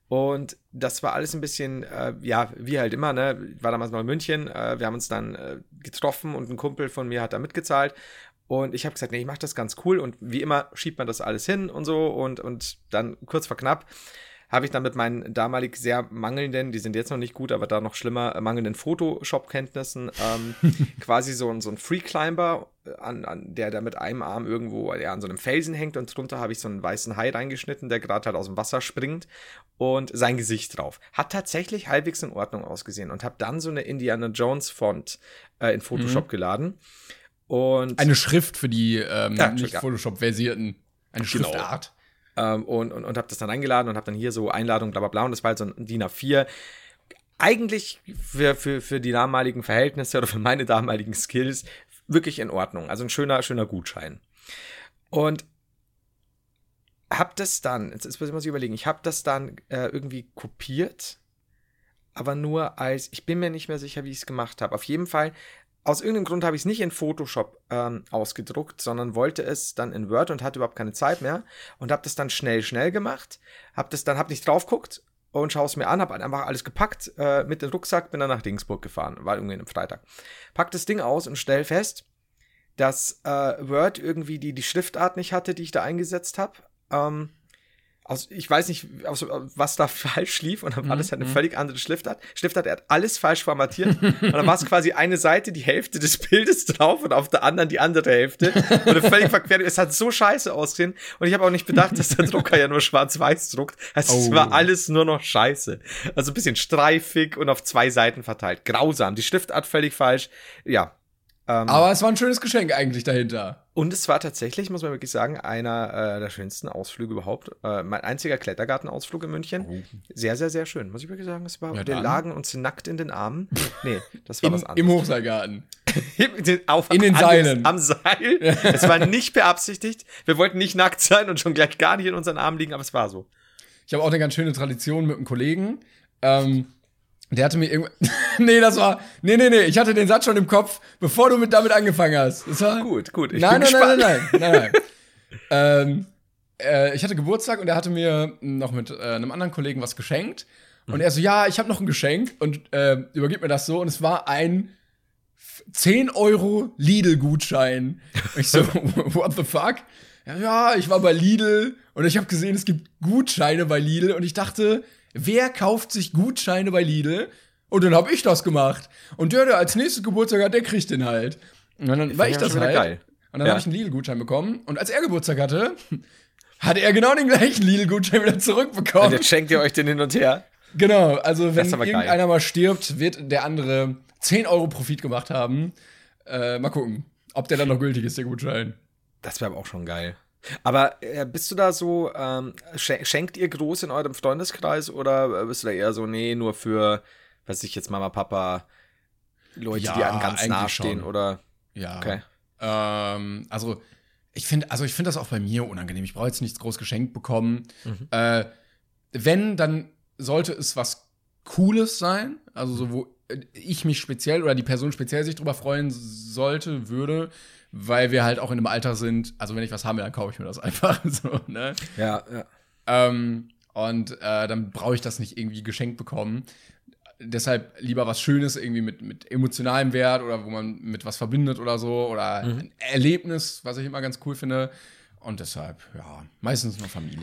Und das war alles ein bisschen, äh, ja, wie halt immer, ne? War damals noch in München. Äh, wir haben uns dann äh, getroffen und ein Kumpel von mir hat da mitgezahlt. Und ich habe gesagt, nee, ich mache das ganz cool. Und wie immer schiebt man das alles hin und so. Und, und dann kurz vor knapp habe ich dann mit meinen damalig sehr mangelnden, die sind jetzt noch nicht gut, aber da noch schlimmer, äh, mangelnden Photoshop-Kenntnissen, ähm, (laughs) quasi so, so ein Free-Climber, äh, an, an, der da mit einem Arm irgendwo ja, an so einem Felsen hängt und drunter habe ich so einen weißen Hai reingeschnitten, der gerade halt aus dem Wasser springt und sein Gesicht drauf. Hat tatsächlich halbwegs in Ordnung ausgesehen und habe dann so eine Indiana Jones-Font äh, in Photoshop mhm. geladen. Und eine Schrift für die ähm, ja, nicht Photoshop-versierten. Eine genau. Ähm, und und, und habe das dann eingeladen und habe dann hier so Einladung, bla bla bla. Und das war halt so ein DIN A4. Eigentlich für, für, für die damaligen Verhältnisse oder für meine damaligen Skills wirklich in Ordnung. Also ein schöner, schöner Gutschein. Und hab das dann, jetzt, jetzt muss ich überlegen, ich habe das dann äh, irgendwie kopiert, aber nur als, ich bin mir nicht mehr sicher, wie ich es gemacht habe. Auf jeden Fall aus irgendeinem Grund habe ich es nicht in Photoshop ähm, ausgedruckt, sondern wollte es dann in Word und hatte überhaupt keine Zeit mehr und habe das dann schnell, schnell gemacht. Habe das dann, habe nicht drauf geguckt und schaue es mir an, habe einfach alles gepackt äh, mit dem Rucksack, bin dann nach Dingsburg gefahren, war irgendwie am Freitag. Pack das Ding aus und stell fest, dass äh, Word irgendwie die, die Schriftart nicht hatte, die ich da eingesetzt habe. Ähm, aus, ich weiß nicht, was da (laughs) falsch lief und dann war das halt eine völlig andere Schriftart. Schriftart, er hat alles falsch formatiert (laughs) und dann war es quasi eine Seite, die Hälfte des Bildes drauf und auf der anderen die andere Hälfte und völlig verquert. Es hat so scheiße ausgesehen und ich habe auch nicht bedacht, dass der Drucker ja nur schwarz-weiß druckt. Also oh. es war alles nur noch scheiße. Also ein bisschen streifig und auf zwei Seiten verteilt. Grausam. Die Schriftart völlig falsch. Ja, ähm, Aber es war ein schönes Geschenk eigentlich dahinter. Und es war tatsächlich, muss man wirklich sagen, einer äh, der schönsten Ausflüge überhaupt. Äh, mein einziger Klettergartenausflug in München. Oh. Sehr, sehr, sehr schön. Muss ich wirklich sagen, es war. Ja, wir lagen uns nackt in den Armen. Nee, das war in, was anderes. Im Hochseilgarten. (laughs) Auf, in den Seilen. am Seil. es war nicht beabsichtigt. Wir wollten nicht nackt sein und schon gleich gar nicht in unseren Armen liegen, aber es war so. Ich habe auch eine ganz schöne Tradition mit einem Kollegen. Ähm, der hatte mir irgendwann. (laughs) nee, das war. Nee, nee, nee. Ich hatte den Satz schon im Kopf, bevor du mit damit angefangen hast. Das war. Gut, gut. Ich nein, bin nein, nein, nein, nein, nein, (laughs) nein. ähm, äh, ich hatte Geburtstag und er hatte mir noch mit äh, einem anderen Kollegen was geschenkt. Und mhm. er so, ja, ich habe noch ein Geschenk und äh, übergib mir das so. Und es war ein 10 Euro Lidl-Gutschein. Ich so, (laughs) what the fuck? Ja, ich war bei Lidl und ich habe gesehen, es gibt Gutscheine bei Lidl und ich dachte, wer kauft sich Gutscheine bei Lidl? Und dann habe ich das gemacht. Und der, der als nächstes Geburtstag hat, der kriegt den halt. Und dann war ich das halt. Geil. Und dann ja. habe ich einen Lidl-Gutschein bekommen. Und als er Geburtstag hatte, hatte er genau den gleichen Lidl-Gutschein wieder zurückbekommen. Und jetzt schenkt ihr euch den hin und her. Genau, also wenn irgendeiner geil. mal stirbt, wird der andere 10 Euro Profit gemacht haben. Äh, mal gucken, ob der dann noch gültig ist, der Gutschein. Das wäre aber auch schon geil. Aber äh, bist du da so, ähm, schenkt ihr groß in eurem Freundeskreis oder bist du da eher so, nee, nur für, weiß ich jetzt, Mama, Papa, Leute, ja, die einem ganz nahestehen oder? Ja. Okay. Ähm, also, ich finde, also ich finde das auch bei mir unangenehm. Ich brauche jetzt nichts groß geschenkt bekommen. Mhm. Äh, wenn, dann sollte es was Cooles sein, also so, wo ich mich speziell oder die Person speziell sich drüber freuen sollte, würde weil wir halt auch in einem Alter sind, also wenn ich was haben will, dann kaufe ich mir das (laughs) einfach so, ne? Ja, ja. Ähm, und äh, dann brauche ich das nicht irgendwie geschenkt bekommen. Deshalb lieber was Schönes irgendwie mit, mit emotionalem Wert oder wo man mit was verbindet oder so oder mhm. ein Erlebnis, was ich immer ganz cool finde. Und deshalb, ja, meistens nur Familie.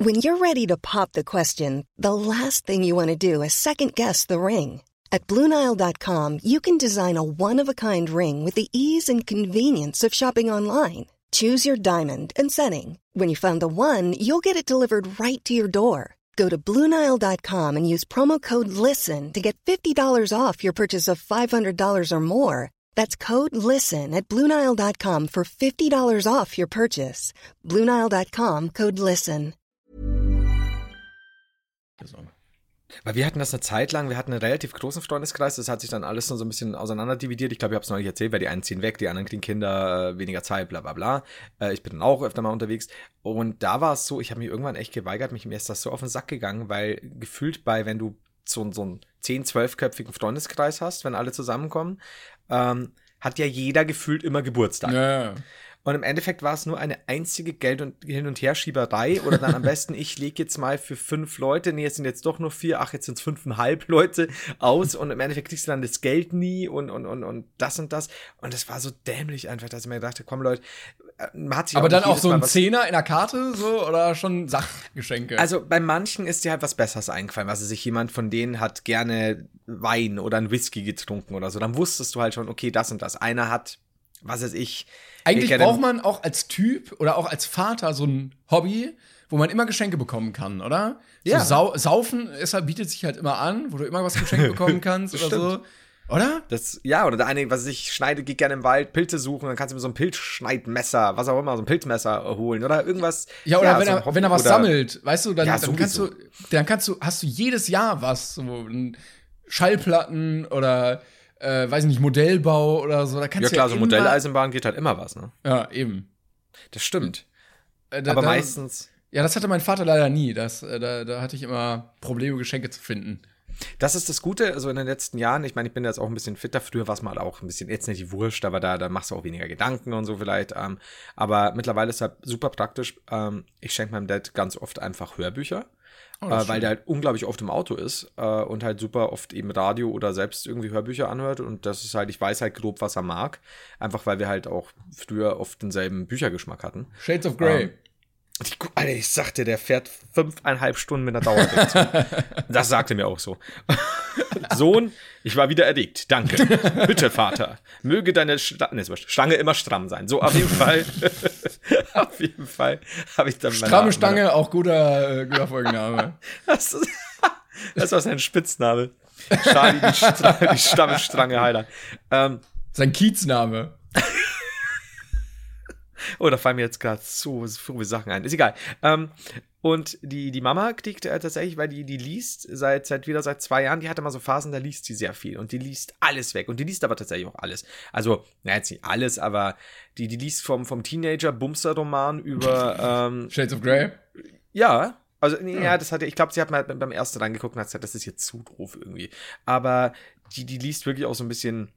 When you're ready to pop the question, the last thing you want to do is second guess the ring. At Bluenile.com, you can design a one of a kind ring with the ease and convenience of shopping online. Choose your diamond and setting. When you find the one, you'll get it delivered right to your door. Go to Bluenile.com and use promo code LISTEN to get $50 off your purchase of $500 or more. That's code LISTEN at Bluenile.com for $50 off your purchase. Bluenile.com code LISTEN. Weil wir hatten das eine Zeit lang, wir hatten einen relativ großen Freundeskreis, das hat sich dann alles nur so ein bisschen auseinanderdividiert. Ich glaube, ich habe es neulich erzählt, weil die einen ziehen weg, die anderen kriegen Kinder, äh, weniger Zeit, bla bla bla. Äh, ich bin dann auch öfter mal unterwegs. Und da war es so, ich habe mich irgendwann echt geweigert, mich mir ist das so auf den Sack gegangen, weil gefühlt bei, wenn du so, so einen 10-, 12-köpfigen Freundeskreis hast, wenn alle zusammenkommen, ähm, hat ja jeder gefühlt immer Geburtstag. Ja. Und im Endeffekt war es nur eine einzige Geld- und Hin- und Herschieberei. Oder dann am (laughs) besten, ich lege jetzt mal für fünf Leute, nee, es sind jetzt doch nur vier, ach, jetzt sind es fünfeinhalb Leute aus. Und im Endeffekt kriegst du dann das Geld nie und, und, und, und das und das. Und es war so dämlich einfach, dass ich mir dachte, komm Leute, äh, man hat sich Aber dann auch so ein Zehner in der Karte, so, oder schon Sachgeschenke? Also bei manchen ist dir halt was Besseres eingefallen, was sich jemand von denen hat gerne Wein oder ein Whisky getrunken oder so. Dann wusstest du halt schon, okay, das und das. Einer hat, was weiß ich, eigentlich braucht man auch als Typ oder auch als Vater so ein Hobby, wo man immer Geschenke bekommen kann, oder? Ja. So Sau Saufen ist halt, bietet sich halt immer an, wo du immer was geschenkt (laughs) bekommen kannst oder so. Oder? Das, ja, oder der eine, was ich schneide, geht gerne im Wald, Pilze suchen, dann kannst du mir so ein Pilzschneidmesser, was auch immer, so ein Pilzmesser holen oder irgendwas. Ja, oder ja, wenn, so er, wenn er was sammelt, weißt du, dann, ja, dann kannst du, dann kannst du, hast du jedes Jahr was, so Schallplatten oder äh, weiß nicht, Modellbau oder so. Da kannst ja, klar, ja so Modelleisenbahn geht halt immer was, ne? Ja, eben. Das stimmt. Äh, da, Aber da, meistens. Ja, das hatte mein Vater leider nie. Das, äh, da, da hatte ich immer Probleme, Geschenke zu finden. Das ist das Gute, also in den letzten Jahren, ich meine, ich bin jetzt auch ein bisschen fitter, früher war es mal auch ein bisschen, jetzt nicht die Wurscht, aber da, da machst du auch weniger Gedanken und so vielleicht. Ähm, aber mittlerweile ist es halt super praktisch. Ähm, ich schenke meinem Dad ganz oft einfach Hörbücher. Oh, äh, weil der halt unglaublich oft im Auto ist äh, und halt super oft eben Radio oder selbst irgendwie Hörbücher anhört. Und das ist halt, ich weiß halt grob, was er mag. Einfach weil wir halt auch früher oft denselben Büchergeschmack hatten. Shades of Grey. Ähm, Ich, Alter, ich sagte, der fährt fünfeinhalb Stunden mit einer Dauerreaktion. (laughs) das sagte mir auch so. (laughs) Sohn, ich war wieder erregt. Danke. Bitte, Vater. Möge deine Sta nee. Stange immer stramm sein. So, auf jeden Fall. (laughs) auf jeden Fall habe ich dann meine- Stramme Stange, auch guter, äh, guter Folgenname. Das ist, das war sein Spitzname. Charlie, die, Stra die Stammestrange Heiler. Ähm, Sein Kiezname. (laughs) Oh, da fallen mir jetzt gerade so viele Sachen ein. Ist egal. Ähm, und die, die Mama kriegt äh, tatsächlich, weil die, die liest seit, seit wieder seit zwei Jahren, die hat immer so Phasen, da liest sie sehr viel. Und die liest alles weg. Und die liest aber tatsächlich auch alles. Also, na, jetzt nicht alles, aber die, die liest vom, vom Teenager-Bumster-Roman über, ähm, (laughs) Shades of Grey. ja. Also, nee, ja, das hatte, ich glaube, sie hat mal beim ersten reingeguckt und hat gesagt, das ist jetzt zu doof irgendwie. Aber die, die liest wirklich auch so ein bisschen,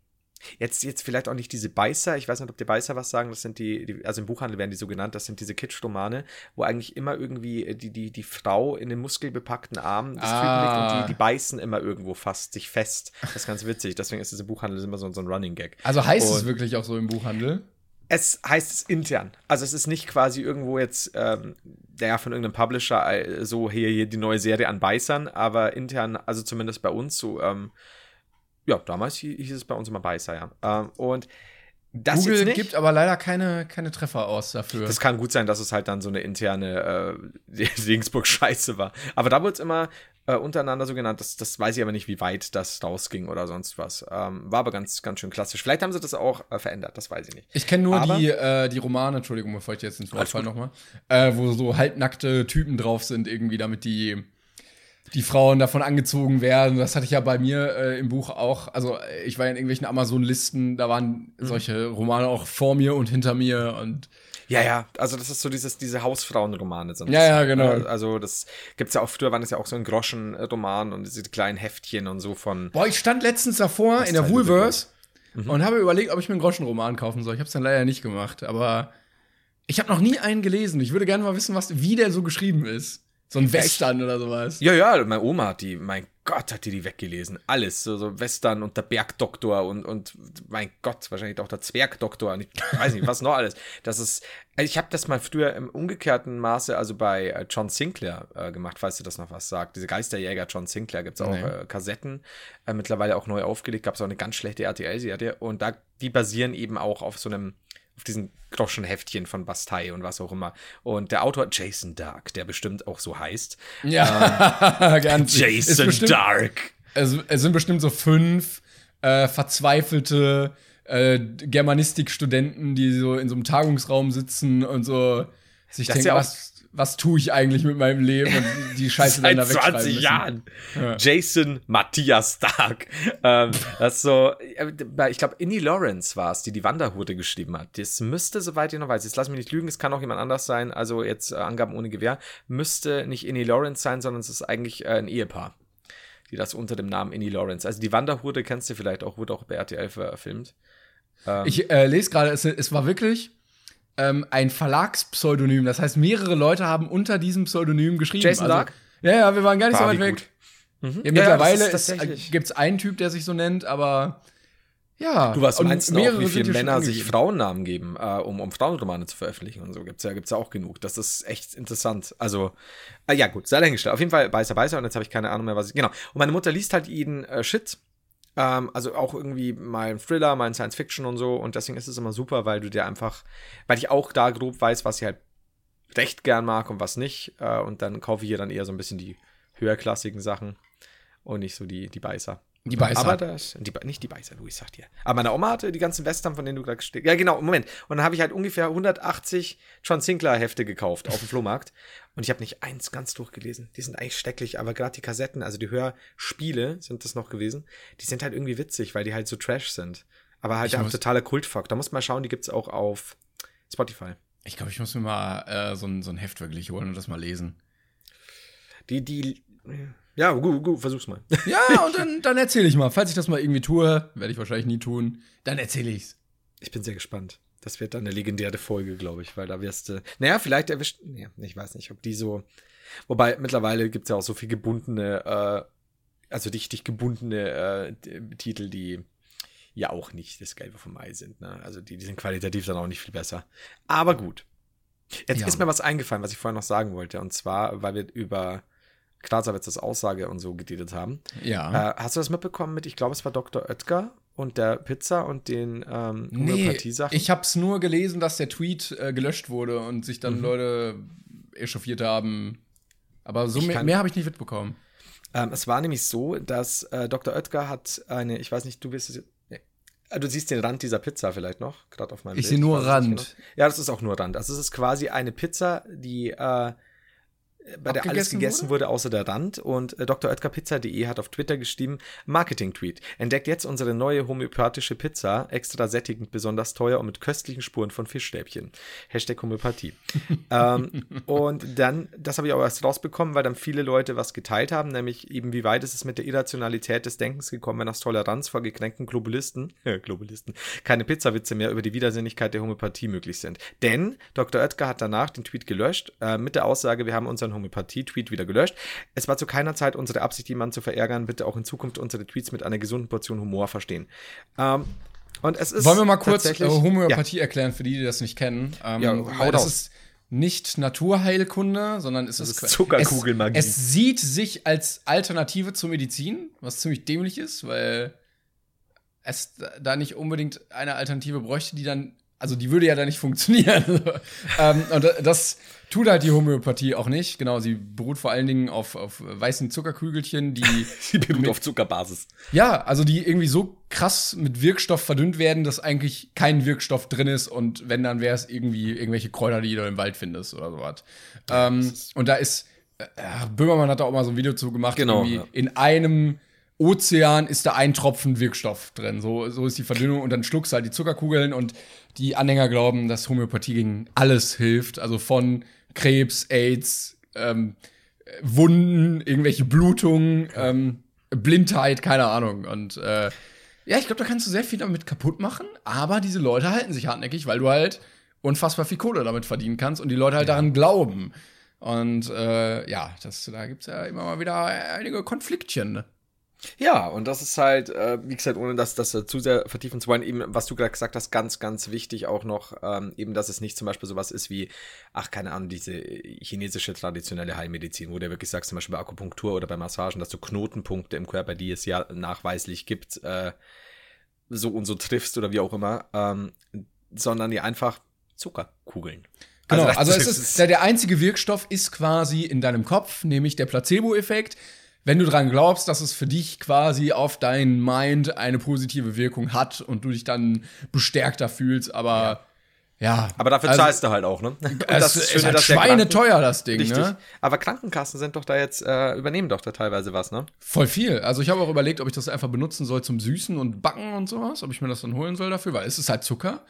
Jetzt, jetzt vielleicht auch nicht diese Beißer, ich weiß nicht, ob die Beißer was sagen, das sind die, die also im Buchhandel werden die so genannt, das sind diese Kitsch-Romane, wo eigentlich immer irgendwie äh, die, die, die Frau in den muskelbepackten Armen des Typen liegt und Ah. die, die beißen immer irgendwo fast sich fest. Das ist ganz witzig, deswegen ist es im Buchhandel immer so, so ein Running Gag. Also heißt es Und- wirklich auch so im Buchhandel? Es heißt es intern. Also es ist nicht quasi irgendwo jetzt, ähm, der von irgendeinem Publisher äh, so hier, hier die neue Serie an Beißern, aber intern, also zumindest bei uns so, ähm, ja, damals hie- hieß es bei uns immer Beißer, ja. Ähm, und das Google nicht. gibt aber leider keine, keine Treffer aus dafür. Das kann gut sein, dass es halt dann so eine interne äh, (laughs) Regensburg-Scheiße war. Aber da wurde es immer äh, untereinander so genannt. Das, das weiß ich aber nicht, wie weit das rausging oder sonst was. Ähm, war aber ganz, ganz schön klassisch. Vielleicht haben sie das auch äh, verändert, das weiß ich nicht. Ich kenne nur Aber- die, äh, die Romane, Entschuldigung, bevor ich jetzt ins Wort falle nochmal, äh, wo so halbnackte Typen drauf sind, irgendwie, damit die, die Frauen davon angezogen werden. Das hatte ich ja bei mir äh, im Buch auch. Also, ich war in irgendwelchen Amazon-Listen, da waren Mhm. solche Romane auch vor mir und hinter mir und Ja, ja, also das ist so dieses, diese Hausfrauenromane sind Ja, ja, genau. ne? Also das gibt's ja auch, früher waren es ja auch so ein Groschenroman und diese kleinen Heftchen und so von. Boah, ich stand letztens davor in der Woolworths Mhm. und habe überlegt, ob ich mir einen Groschenroman kaufen soll. Ich habe es dann leider nicht gemacht, aber ich habe noch nie einen gelesen. Ich würde gerne mal wissen, was, wie der so geschrieben ist. So ein Western oder sowas. Ja, ja, meine Oma hat die, mein Gott, hat die die weggelesen. Alles, so, so Western und der Bergdoktor und, und mein Gott, wahrscheinlich auch der Zwergdoktor und ich weiß nicht, was noch alles. Das ist, also ich habe das mal früher im umgekehrten Maße, also bei äh, John Sinclair äh, gemacht, falls du das noch was sagt. Diese Geisterjäger John Sinclair gibt's auch Nee. äh, Kassetten, äh, mittlerweile auch neu aufgelegt, gab's auch eine ganz schlechte RTL-Serie und da, die basieren eben auch auf so einem auf diesen Groschenheftchen von Bastei und was auch immer. Und der Autor Jason Dark, der bestimmt auch so heißt. Ja, (laughs) ganz. Ist Jason bestimmt- Dark. Es, es sind bestimmt so fünf äh, verzweifelte äh, Germanistikstudenten, die so in so einem Tagungsraum sitzen und so sich Das denken, ja was, was tue ich eigentlich mit meinem Leben und (laughs) die Scheiße dann Seit da wegschreiben 20 müssen. Jahren. Ja. Jason Matthias Stark. ähm, das ist so, äh, ich glaube, Innie Lawrence war es, die die Wanderhute geschrieben hat. Das müsste, soweit ich noch weiß, jetzt lass mich nicht lügen, es kann auch jemand anders sein, also jetzt äh, Angaben ohne Gewehr, müsste nicht Innie Lawrence sein, sondern es ist eigentlich äh, ein Ehepaar, die das unter dem Namen Innie Lawrence. Also die Wanderhute kennst du vielleicht auch, wurde auch bei RTL verfilmt. Ähm, Ich äh, lese gerade, es, es war wirklich ähm, ein Verlagspseudonym. Das heißt, mehrere Leute haben unter diesem Pseudonym geschrieben. Jason also, Dark? Ja, ja, wir waren gar nicht War so weit weg. Mhm. Ja, Ja, mittlerweile ja, tatsächlich- gibt es einen Typ, der sich so nennt, aber ja. Du, was und meinst auch, mehrere wie viele Männer sich. Frauennamen geben, äh, um, um Frauenromane zu veröffentlichen und so? Gibt's ja, gibt's ja auch genug. Das ist echt interessant. Also, äh, ja, gut, sei dahingestellt. Auf jeden Fall Beißer, Beißer und jetzt habe ich keine Ahnung mehr, was ich. Genau. Und meine Mutter liest halt jeden äh, Shit. Ähm, also auch irgendwie mal ein Thriller, mal ein Science Fiction und so. Und deswegen ist es immer super, weil du dir einfach, weil ich auch da grob weiß, was sie halt recht gern mag und was nicht. Äh, und dann kaufe ich ihr dann eher so ein bisschen die höherklassigen Sachen und nicht so die, die Beißer. Die Beißer. Aber das, die, nicht die Beißer, du, ich sag dir. Aber meine Oma hatte die ganzen Western, von denen du gerade gestellt Ja, genau, Moment. Und dann habe ich halt ungefähr 180 John Sinclair Hefte gekauft auf dem Flohmarkt. Und ich habe nicht eins ganz durchgelesen. Die sind eigentlich stecklich, aber gerade die Kassetten, also die Hörspiele sind das noch gewesen, die sind halt irgendwie witzig, weil die halt so Trash sind. Aber halt ein totaler Kultfuck. Da muss man schauen, die gibt's auch auf Spotify. Ich glaube, ich muss mir mal äh, so, ein, so ein Heft wirklich holen und das mal lesen. Die, die, ja, gut, gut, versuch's mal. (laughs) Ja, und dann, dann erzähle ich mal. Falls ich das mal irgendwie tue, werde ich wahrscheinlich nie tun, dann erzähle ich's. Ich bin sehr gespannt. Das wird dann eine legendäre Folge, glaube ich, weil da wirst du. Naja, vielleicht erwischt. Ja, ich weiß nicht, ob die so. Wobei mittlerweile gibt es ja auch so viel gebundene, äh, also richtig gebundene äh, Titel, die ja auch nicht das Gelbe vom Ei sind. Ne? Also die, die sind qualitativ dann auch nicht viel besser. Aber gut. Jetzt Ja. ist mir was eingefallen, was ich vorher noch sagen wollte. Und zwar, weil wir über Knasawitzes Aussage und so geredet haben. Ja. Äh, hast du das mitbekommen mit, ich glaube, es war Dr. Oetker und der Pizza und den ähm, nee, ich hab's nur gelesen, dass der Tweet äh, gelöscht wurde und sich Mhm. dann Leute echauffiert haben. Aber so Ich mehr, mehr habe ich nicht mitbekommen. Ähm, es war nämlich so, dass äh, Dr. Oetker hat eine, ich weiß nicht, du wirst es. Ah, Du siehst den Rand dieser Pizza vielleicht noch, gerade auf meinem Ich Bild. sehe nur es Rand. genau. Ja, das ist auch nur Rand. Also es ist quasi eine Pizza, die äh, bei der alles gegessen wurde, außer der Rand. Und äh, Dr. Oetkerpizza.de hat auf Twitter geschrieben, Marketing-Tweet. Entdeckt jetzt unsere neue homöopathische Pizza, extra sättigend, besonders teuer und mit köstlichen Spuren von Fischstäbchen. Hashtag Homöopathie. (laughs) ähm, und dann, das habe ich auch erst rausbekommen, weil dann viele Leute was geteilt haben, nämlich eben, wie weit ist es mit der Irrationalität des Denkens gekommen, wenn aus Toleranz vor gekränkten Globalisten, (laughs) äh, Globalisten, keine Pizzawitze mehr über die Widersinnigkeit der Homöopathie möglich sind. Denn Dr. Oetker hat danach den Tweet gelöscht, äh, mit der Aussage, wir haben unseren Homöopathie-Tweet wieder gelöscht. Es war zu keiner Zeit unsere Absicht, jemanden zu verärgern, bitte auch in Zukunft unsere Tweets mit einer gesunden Portion Humor verstehen. Ähm, und es ist Wollen wir mal kurz äh, Homöopathie erklären für die, die das nicht kennen? Ähm, Ja, hau das ist nicht Naturheilkunde, sondern es ist, ist Zuckerkugelmagie. Es, es sieht sich als Alternative zur Medizin, was ziemlich dämlich ist, weil es da nicht unbedingt eine Alternative bräuchte, die dann, also die würde ja da nicht funktionieren. (laughs) ähm, und das tut halt die Homöopathie auch nicht. Genau, sie beruht vor allen Dingen auf, auf weißen Zuckerkügelchen, die (laughs) Sie beruht auf Zuckerbasis. ja, also die irgendwie so krass mit Wirkstoff verdünnt werden, dass eigentlich kein Wirkstoff drin ist und wenn, dann wäre es irgendwie irgendwelche Kräuter, die du im Wald findest oder sowas. ähm, und da ist, äh, Böhmermann hat da auch mal so ein Video zu gemacht, Genau, irgendwie ja. in einem Ozean ist da ein Tropfen Wirkstoff drin. So, so ist die Verdünnung und dann schluckst du halt die Zuckerkugeln und die Anhänger glauben, dass Homöopathie gegen alles hilft. Also von Krebs, AIDS, ähm, Wunden, irgendwelche Blutungen, ähm, Blindheit, keine Ahnung. Und äh, ja, ich glaube, da kannst du sehr viel damit kaputt machen, aber diese Leute halten sich hartnäckig, weil du halt unfassbar viel Kohle damit verdienen kannst und die Leute halt daran glauben. Und äh, ja, das, da gibt es ja immer mal wieder einige Konfliktchen. Ne? Ja, und das ist halt, äh, wie gesagt, ohne das, das äh, zu sehr vertiefen zu wollen, eben, was du gerade gesagt hast, ganz, ganz wichtig auch noch, ähm, eben, dass es nicht zum Beispiel sowas ist wie, ach, keine Ahnung, diese chinesische traditionelle Heilmedizin, wo du wirklich sagst, zum Beispiel bei Akupunktur oder bei Massagen, dass du Knotenpunkte im Körper, die es ja nachweislich gibt, äh, so und so triffst oder wie auch immer, ähm, sondern die einfach Zuckerkugeln. Genau, das also, es (laughs) ist, der, der einzige Wirkstoff ist quasi in deinem Kopf, nämlich der Placebo-Effekt. Wenn du dran glaubst, dass es für dich quasi auf dein Mind eine positive Wirkung hat und du dich dann bestärkter fühlst, aber ja. aber dafür also, zahlst du halt auch, ne? Und Es ist, halt schweineteuer, das Ding, Richtig. ne? Aber Krankenkassen sind doch da jetzt, äh, übernehmen doch da teilweise was, ne? Voll viel. Also ich habe auch überlegt, ob ich das einfach benutzen soll zum Süßen und Backen und sowas, ob ich mir das dann holen soll dafür, weil es ist halt Zucker.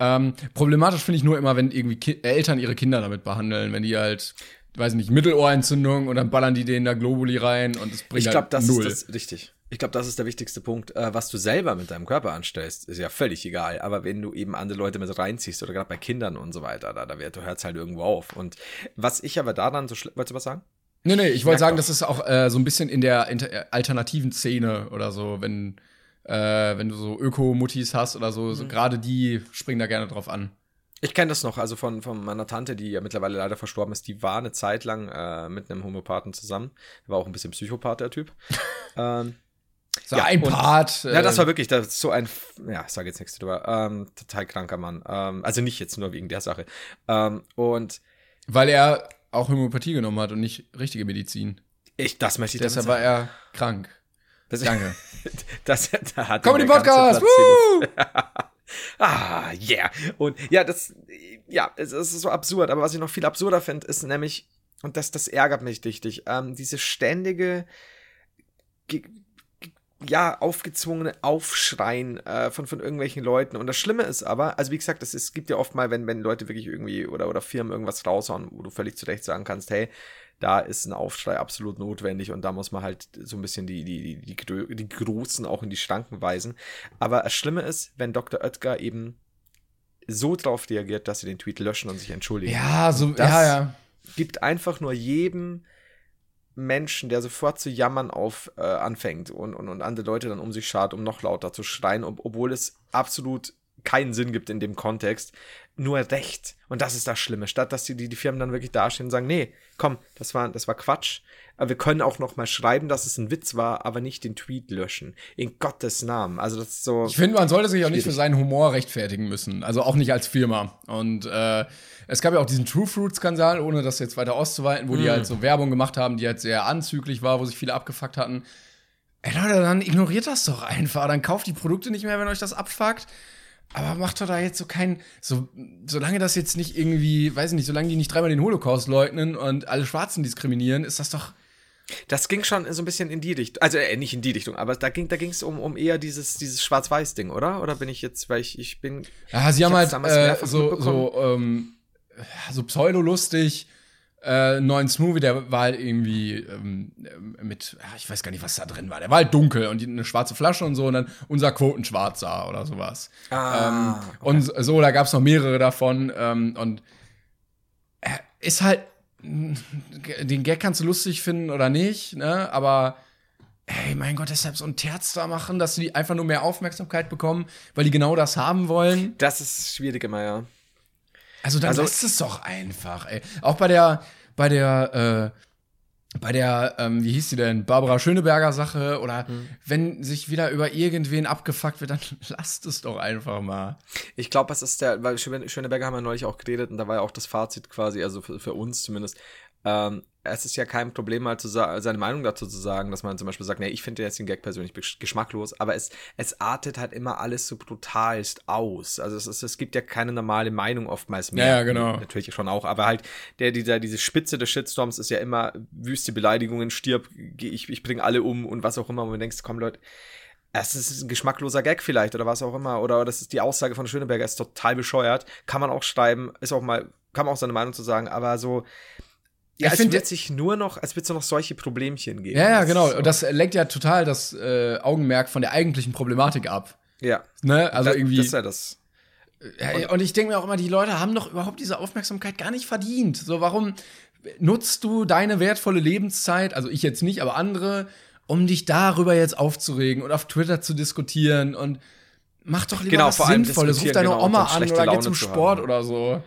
Ähm, problematisch finde ich nur immer, wenn irgendwie Ki Eltern ihre Kinder damit behandeln, wenn die halt, weiß nicht, Mittelohrentzündung und dann ballern die denen da Globuli rein und es bringt Ich glaube, halt das null. ist das richtig. Ich glaube, das ist der wichtigste Punkt. Äh, was du selber mit deinem Körper anstellst, ist ja völlig egal. Aber wenn du eben andere Leute mit reinziehst oder gerade bei Kindern und so weiter, da, da wird, du hörst halt irgendwo auf. Und was ich aber daran so schlimm, wolltest du was sagen? Nee, nee, ich wollte sagen, doch. das ist auch äh, so ein bisschen in der äh, alternativen Szene oder so, wenn, äh, wenn du so Öko-Muttis hast oder so, Mhm. so gerade die springen da gerne drauf an. Ich kenne das noch, also von, von meiner Tante, die ja mittlerweile leider verstorben ist, die war eine Zeit lang äh, mit einem Homöopathen zusammen. War auch ein bisschen Psychopath, der Typ. (laughs) ähm, So Ja, ein und- Part. Ja, das äh, war wirklich, das ist so ein, ja, ich sage jetzt nichts drüber, ähm, total kranker Mann. Ähm, also nicht jetzt nur wegen der Sache. Ähm, und Weil er auch Homöopathie genommen hat und nicht richtige Medizin. ich, das möchte ich Deshalb war er krank. Das, Danke. (laughs) das, da hat Comedy Podcast! Woo! (laughs) Ah, yeah. Und ja, das, ja, es, ist so absurd. Aber was ich noch viel absurder finde, ist nämlich, und das, das ärgert mich richtig, ähm, diese ständige, ge, ge- ja, aufgezwungene Aufschreien äh, von, von irgendwelchen Leuten. Und das Schlimme ist aber, also wie gesagt, es, es gibt ja oft mal, wenn, wenn Leute wirklich irgendwie oder, oder Firmen irgendwas raushauen, wo du völlig zu Recht sagen kannst, hey, da ist ein Aufschrei absolut notwendig und da muss man halt so ein bisschen die, die, die, die, die Großen auch in die Schranken weisen. Aber das Schlimme ist, wenn Dr. Oetker eben so drauf reagiert, dass sie den Tweet löschen und sich entschuldigen. Ja, so, Das- ja, ja. gibt einfach nur jedem Menschen, der sofort zu jammern auf äh, anfängt und, und, und andere Leute dann um sich schart, um noch lauter zu schreien, ob, obwohl es absolut keinen Sinn gibt in dem Kontext, nur recht. Und das ist das Schlimme. Statt dass die, die, die Firmen dann wirklich dastehen und sagen, nee, komm, das war, das war Quatsch. Aber wir können auch noch mal schreiben, dass es ein Witz war, aber nicht den Tweet löschen. In Gottes Namen. Also das ist so. Ich finde, man sollte sich auch nicht für seinen Humor rechtfertigen müssen. Also auch nicht als Firma. Und äh, es gab ja auch diesen True Fruit-Skandal, ohne das jetzt weiter auszuweiten, wo mm. die halt so Werbung gemacht haben, die halt sehr anzüglich war, wo sich viele abgefuckt hatten. Ey Leute, dann ignoriert das doch einfach. Dann kauft die Produkte nicht mehr, wenn euch das abfuckt. Aber macht doch da jetzt so kein, so, solange das jetzt nicht irgendwie, weiß ich nicht, solange die nicht dreimal den Holocaust leugnen und alle Schwarzen diskriminieren, ist das doch. Das ging schon so ein bisschen in die Richtung, also äh, nicht in die Richtung, aber da ging da ging es um, um eher dieses dieses Schwarz-Weiß-Ding, oder? Oder bin ich jetzt, weil ich ich bin. Ja, sie haben halt äh, so so ähm, so pseudolustig äh, neuen Smoothie, der war halt irgendwie ähm, mit, ich weiß gar nicht, was da drin war. Der war halt dunkel und eine schwarze Flasche und so und dann unser Quotenschwarzer oder sowas. Ah, ähm, okay. Und so, da gab es noch mehrere davon ähm, und er ist halt, den Gag kannst du lustig finden oder nicht, ne, aber ey, mein Gott, deshalb so ein Terz da machen, dass die einfach nur mehr Aufmerksamkeit bekommen, weil die genau das haben wollen. Das ist schwierig immer, ja. Also dann also, ist es doch einfach, ey. Auch bei der, bei der, äh, bei der, ähm, wie hieß sie denn, Barbara Schöneberger Sache oder mhm. wenn sich wieder über irgendwen abgefuckt wird, dann (laughs) lasst es doch einfach mal. Ich glaube, es ist der, weil Schöneberger haben wir neulich auch geredet und da war ja auch das Fazit quasi, also für, für uns zumindest, ähm, es ist ja kein Problem, mal zu seine Meinung dazu zu sagen, dass man zum Beispiel sagt, nee, ich finde jetzt den Gag persönlich geschmacklos, aber es, es artet halt immer alles so brutalst aus. Also es, es, es gibt ja keine normale Meinung oftmals mehr. Ja, genau. Natürlich schon auch, aber halt der, dieser, diese Spitze des Shitstorms ist ja immer wüste Beleidigungen, stirb, ich, ich bringe alle um und was auch immer, wo du denkst, komm Leute, es ist ein geschmackloser Gag vielleicht oder was auch immer. Oder das ist die Aussage von Schöneberger, ist total bescheuert. Kann man auch schreiben, ist auch mal, kann man auch seine Meinung zu sagen, aber so, ja, ich als wird sich nur noch, als wird es noch solche Problemchen geben. Ja, ja, genau. So. Und das lenkt ja total das äh, Augenmerk von der eigentlichen Problematik ab. Ja. Ne? Also das, irgendwie. Das ist ja das. Ja, und ich denke mir auch immer, die Leute haben doch überhaupt diese Aufmerksamkeit gar nicht verdient. So, warum nutzt du deine wertvolle Lebenszeit, also ich jetzt nicht, aber andere, um dich darüber jetzt aufzuregen und auf Twitter zu diskutieren und mach doch lieber genau, was Sinnvolles. Ruf deine genau, Oma an oder geh zum Sport oder so.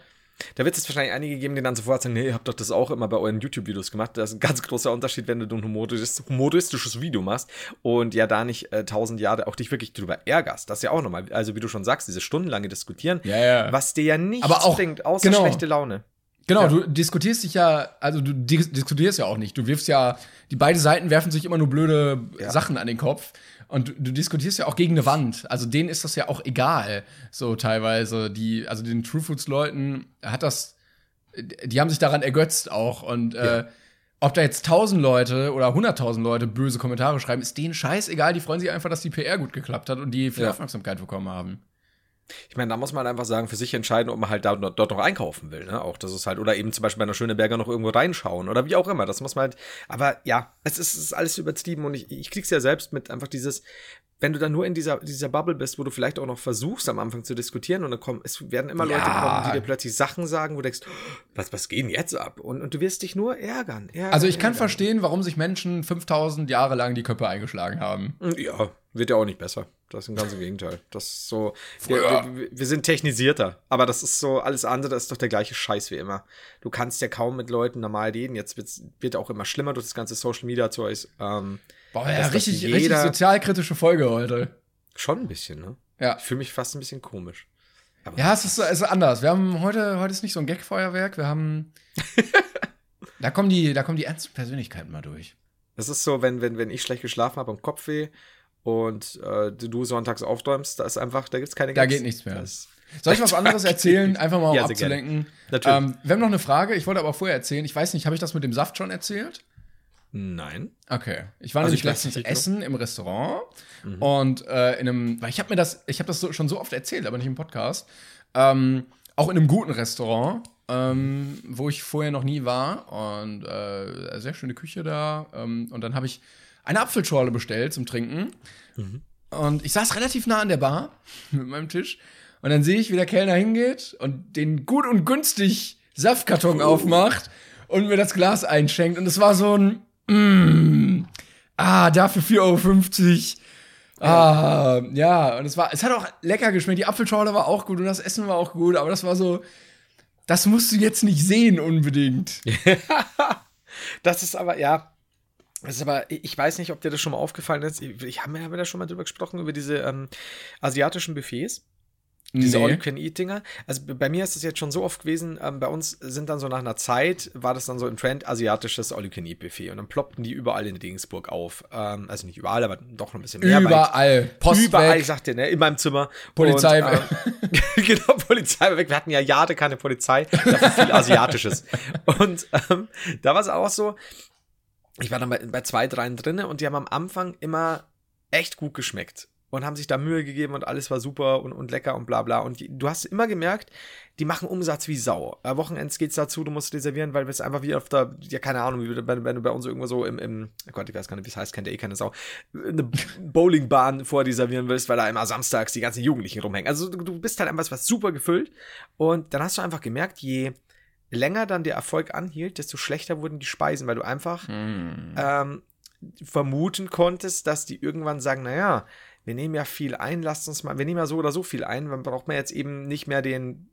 Da wird es wahrscheinlich einige geben, die dann sofort sagen, nee, ihr habt doch das auch immer bei euren YouTube-Videos gemacht. Das ist ein ganz großer Unterschied, wenn du ein humoristisches, humoristisches Video machst und ja da nicht äh, tausend Jahre auch dich wirklich drüber ärgerst. Das ist ja auch nochmal, also wie du schon sagst, diese stundenlange Diskutieren, ja, ja. was dir ja nichts Aber auch, bringt, außer genau. schlechte Laune. Genau, ja. du diskutierst dich ja, also du diskutierst ja auch nicht. Du wirfst ja, die beiden Seiten werfen sich immer nur blöde ja. Sachen an den Kopf. Und du, du, diskutierst ja auch gegen eine Wand. Also denen ist das ja auch egal, so teilweise. Die, also den True Foods Leuten hat das die haben sich daran ergötzt auch. Und äh, ja. äh, ob da jetzt tausend Leute oder hunderttausend Leute böse Kommentare schreiben, ist denen scheißegal. Die freuen sich einfach, dass die PR gut geklappt hat und die viel ja. Aufmerksamkeit bekommen haben. Ich meine, da muss man einfach sagen, für sich entscheiden, ob man halt da, dort noch einkaufen will, ne? Auch das ist halt, oder eben zum Beispiel bei einer Schöneberger noch irgendwo reinschauen oder wie auch immer. Das muss man halt, aber ja, es ist, es ist alles übertrieben und ich, ich krieg's ja selbst mit einfach dieses, wenn du dann nur in dieser, dieser Bubble bist, wo du vielleicht auch noch versuchst, am Anfang zu diskutieren und dann kommen, es werden immer ja. Leute kommen, die dir plötzlich Sachen sagen, wo du denkst, was, was geht denn jetzt ab? Und, und du wirst dich nur ärgern, ärgern Also ich kann ärgern. verstehen, warum sich Menschen 5000 Jahre lang die Köpfe eingeschlagen haben. Ja, wird ja auch nicht besser. Das ist ein ganzes Gegenteil. Das ist so, wir, wir, wir, sind technisierter, aber das ist so, alles andere das ist doch der gleiche Scheiß wie immer. Du kannst ja kaum mit Leuten normal reden. Jetzt wird auch immer schlimmer durch das ganze Social Media Zeug. Ähm, Boah, ja, richtig, richtig sozialkritische Folge heute. Schon ein bisschen, ne? Ja. Ich fühle mich fast ein bisschen komisch. Aber ja, es ist, es ist anders. Wir haben heute, heute ist nicht so ein Gagfeuerwerk. Wir haben. (laughs) da kommen die, da kommen die ernsten Persönlichkeiten mal durch. Das ist so, wenn, wenn, wenn ich schlecht geschlafen habe und Kopfweh und äh, du sonntags aufräumst, da ist einfach, da gibt's keine Gags. Da geht nichts mehr. Das, Soll ich was (laughs) anderes erzählen? Einfach mal um ja, abzulenken. Natürlich. Ähm, wir haben noch eine Frage. Ich wollte aber vorher erzählen. Ich weiß nicht, habe ich das mit dem Saft schon erzählt? Nein. Okay. Ich war also nämlich letztens essen im Restaurant mhm. und äh, in einem, weil ich habe mir das, ich habe das so, schon so oft erzählt, aber nicht im Podcast. Ähm, auch in einem guten Restaurant, ähm, wo ich vorher noch nie war und äh, sehr schöne Küche da. Ähm, und dann habe ich eine Apfelschorle bestellt zum Trinken. Mhm. Und ich saß relativ nah an der Bar (laughs) mit meinem Tisch. Und dann sehe ich, wie der Kellner hingeht und den gut und günstig Saftkarton oh. aufmacht und mir das Glas einschenkt. Und es war so ein, mm, ah, dafür 4,50 Euro. Ah, ja, und es war, es hat auch lecker geschmeckt. Die Apfelschorle war auch gut und das Essen war auch gut, aber das war so, das musst du jetzt nicht sehen unbedingt. (laughs) das ist aber, ja, das ist aber, ich weiß nicht, ob dir das schon mal aufgefallen ist. Ich, habe mir, hab da schon mal drüber gesprochen, über diese ähm, asiatischen Buffets. Diese nee. All-You-Can-Eat-Dinger. Also bei mir ist das jetzt schon so oft gewesen, ähm, bei uns sind dann so nach einer Zeit, war das dann so im Trend asiatisches All-You-Can-Eat-Buffet. Und dann ploppten die überall in Regensburg auf. Ähm, also nicht überall, aber doch noch ein bisschen mehr. Überall. Post überall, weg. ich sagte, ne, in meinem Zimmer. Polizei Und, ähm, (laughs) genau, Polizei weg. Wir hatten ja Jahre keine Polizei, dafür viel Asiatisches. (laughs) Und ähm, da war es auch so, ich war dann bei, bei zwei, dreien drinne und die haben am Anfang immer echt gut geschmeckt und haben sich da Mühe gegeben und alles war super und, und lecker und bla bla. Und die, du hast immer gemerkt, die machen Umsatz wie Sau. Äh, Wochenends geht's dazu, du musst reservieren, weil es einfach wie auf der, ja, keine Ahnung, wie wenn, wenn du bei uns irgendwo so im, im, oh Gott, ich weiß gar nicht, wie es heißt, kennt ihr eh keine Sau, eine Bowlingbahn vorreservieren willst, weil da immer samstags die ganzen Jugendlichen rumhängen. Also du, du bist halt einfach was super gefüllt und dann hast du einfach gemerkt, je länger dann der Erfolg anhielt, desto schlechter wurden die Speisen, weil du einfach mm. ähm, vermuten konntest, dass die irgendwann sagen, naja, wir nehmen ja viel ein, lasst uns mal, wir nehmen ja so oder so viel ein, dann braucht man jetzt eben nicht mehr den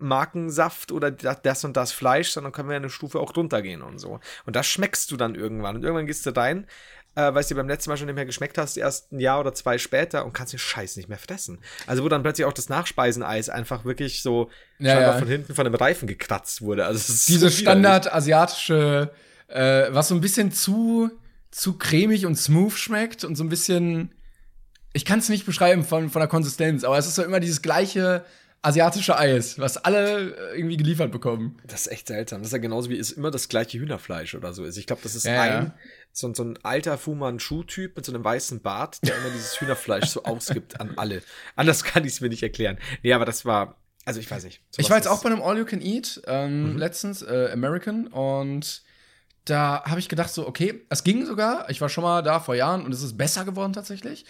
Markensaft oder das und das Fleisch, sondern können wir eine Stufe auch runtergehen und so. Und das schmeckst du dann irgendwann. Und irgendwann gehst du rein, äh, weil es dir beim letzten Mal schon nicht mehr geschmeckt hast, erst ein Jahr oder zwei später und kannst den Scheiß nicht mehr fressen. Also wo dann plötzlich auch das Nachspeiseneis einfach wirklich so ja, ja. von hinten von dem Reifen gekratzt wurde. Also Diese so Standard asiatische, äh, was so ein bisschen zu, zu cremig und smooth schmeckt und so ein bisschen ich kann es nicht beschreiben von, von der Konsistenz, aber es ist so immer dieses gleiche asiatische Eis, was alle äh, irgendwie geliefert bekommen. Das ist echt seltsam. Das ist ja genauso wie es immer das gleiche Hühnerfleisch oder so ist. Ich glaube, das ist ja, ein, ja. So, so ein alter Fuman-Schuh-Typ mit so einem weißen Bart, der immer dieses Hühnerfleisch so ausgibt an alle. (laughs) Anders kann ich es mir nicht erklären. Nee, aber das war, also ich weiß nicht. Ich war jetzt auch bei einem All You Can Eat ähm, mhm. letztens, äh, American, und da habe ich gedacht so, okay, es ging sogar. Ich war schon mal da vor Jahren und es ist besser geworden tatsächlich.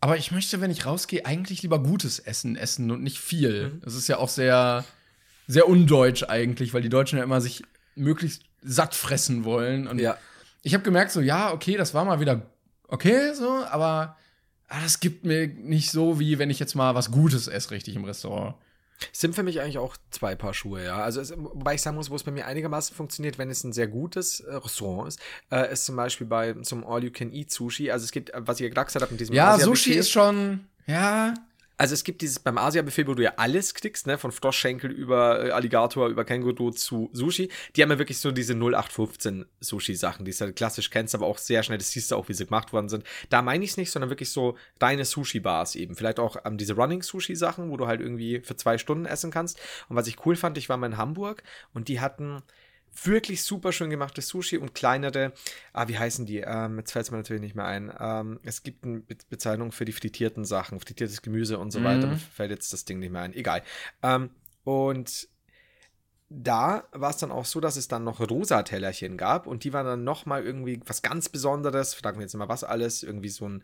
Aber ich möchte, wenn ich rausgehe, eigentlich lieber gutes Essen essen und nicht viel. Mhm. Das ist ja auch sehr, sehr undeutsch eigentlich, weil die Deutschen ja immer sich möglichst satt fressen wollen. Und ja. ich habe gemerkt, so, ja, okay, das war mal wieder okay, so, aber ah, das gibt mir nicht so, wie wenn ich jetzt mal was Gutes esse, richtig im Restaurant. Sind für mich eigentlich auch zwei Paar Schuhe, ja. Also, es, wobei ich sagen muss, wo es bei mir einigermaßen funktioniert, wenn es ein sehr gutes äh, Restaurant ist, äh, ist zum Beispiel bei zum All-You-Can-Eat-Sushi. Also, es gibt, was ihr gesagt habt mit diesem Ja, Sushi ist schon, ja. Also es gibt dieses beim Asia-Buffet, wo du ja alles kriegst, ne, von Froschschenkel über äh, Alligator, über Känguru zu Sushi. Die haben ja wirklich so diese 0815 Sushi-Sachen, die du halt klassisch kennst, aber auch sehr schnell, das siehst du auch, wie sie gemacht worden sind. Da meine ich es nicht, sondern wirklich so deine Sushi-Bars eben. Vielleicht auch ähm, diese Running-Sushi-Sachen, wo du halt irgendwie für zwei Stunden essen kannst. Und was ich cool fand, ich war mal in Hamburg und die hatten wirklich super schön gemachtes Sushi und kleinere, ah, wie heißen die? Ähm, jetzt fällt es mir natürlich nicht mehr ein. Ähm, es gibt eine Be Bezeichnung für die frittierten Sachen, frittiertes Gemüse und so mhm. weiter. Mir fällt jetzt das Ding nicht mehr ein. Egal. Ähm, und da war es dann auch so, dass es dann noch rosa Tellerchen gab und die waren dann noch mal irgendwie was ganz Besonderes. Fragen wir jetzt mal was alles, irgendwie so ein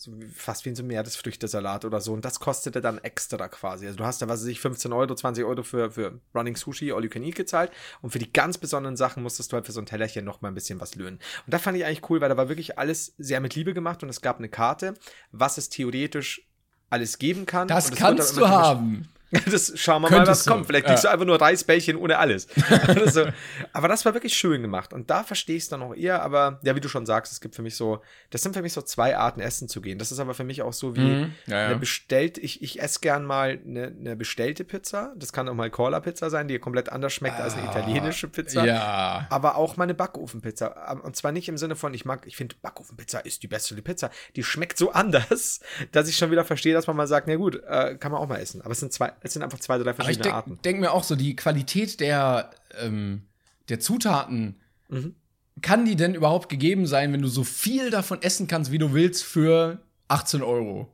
so fast wie in so einem Meeresfrüchtesalat oder so. Und das kostete dann extra quasi. Also du hast da, was weiß ich, 15 Euro, 20 Euro für, für Running Sushi All You Can Eat gezahlt. Und für die ganz besonderen Sachen musstest du halt für so ein Tellerchen noch mal ein bisschen was löhnen. Und da fand ich eigentlich cool, weil da war wirklich alles sehr mit Liebe gemacht und es gab eine Karte, was es theoretisch alles geben kann. Das kannst du haben. (laughs) Das schauen wir Könntest mal, was du. kommt. Vielleicht kriegst ja. du einfach nur Reisbällchen ohne alles. (laughs) also, aber das war wirklich schön gemacht. Und da verstehe ich es dann auch eher. Aber ja, wie du schon sagst, es gibt für mich so, das sind für mich so zwei Arten, Essen zu gehen. Das ist aber für mich auch so wie mhm. ja, ja. eine bestellte, ich, ich esse gern mal eine, eine bestellte Pizza. Das kann auch mal Cola-Pizza sein, die komplett anders schmeckt ah, als eine ah, italienische Pizza. Ja. Aber auch mal eine Backofenpizza. Und zwar nicht im Sinne von, ich mag, ich finde, Backofenpizza ist die beste Pizza. Die schmeckt so (laughs) anders, dass ich schon wieder verstehe, dass man mal sagt, na gut, äh, kann man auch mal essen. Aber es sind zwei, es sind einfach zwei, drei verschiedene denk, Arten. Ich denke mir auch so, die Qualität der, ähm, der Zutaten, mhm. kann die denn überhaupt gegeben sein, wenn du so viel davon essen kannst, wie du willst, für 18 Euro?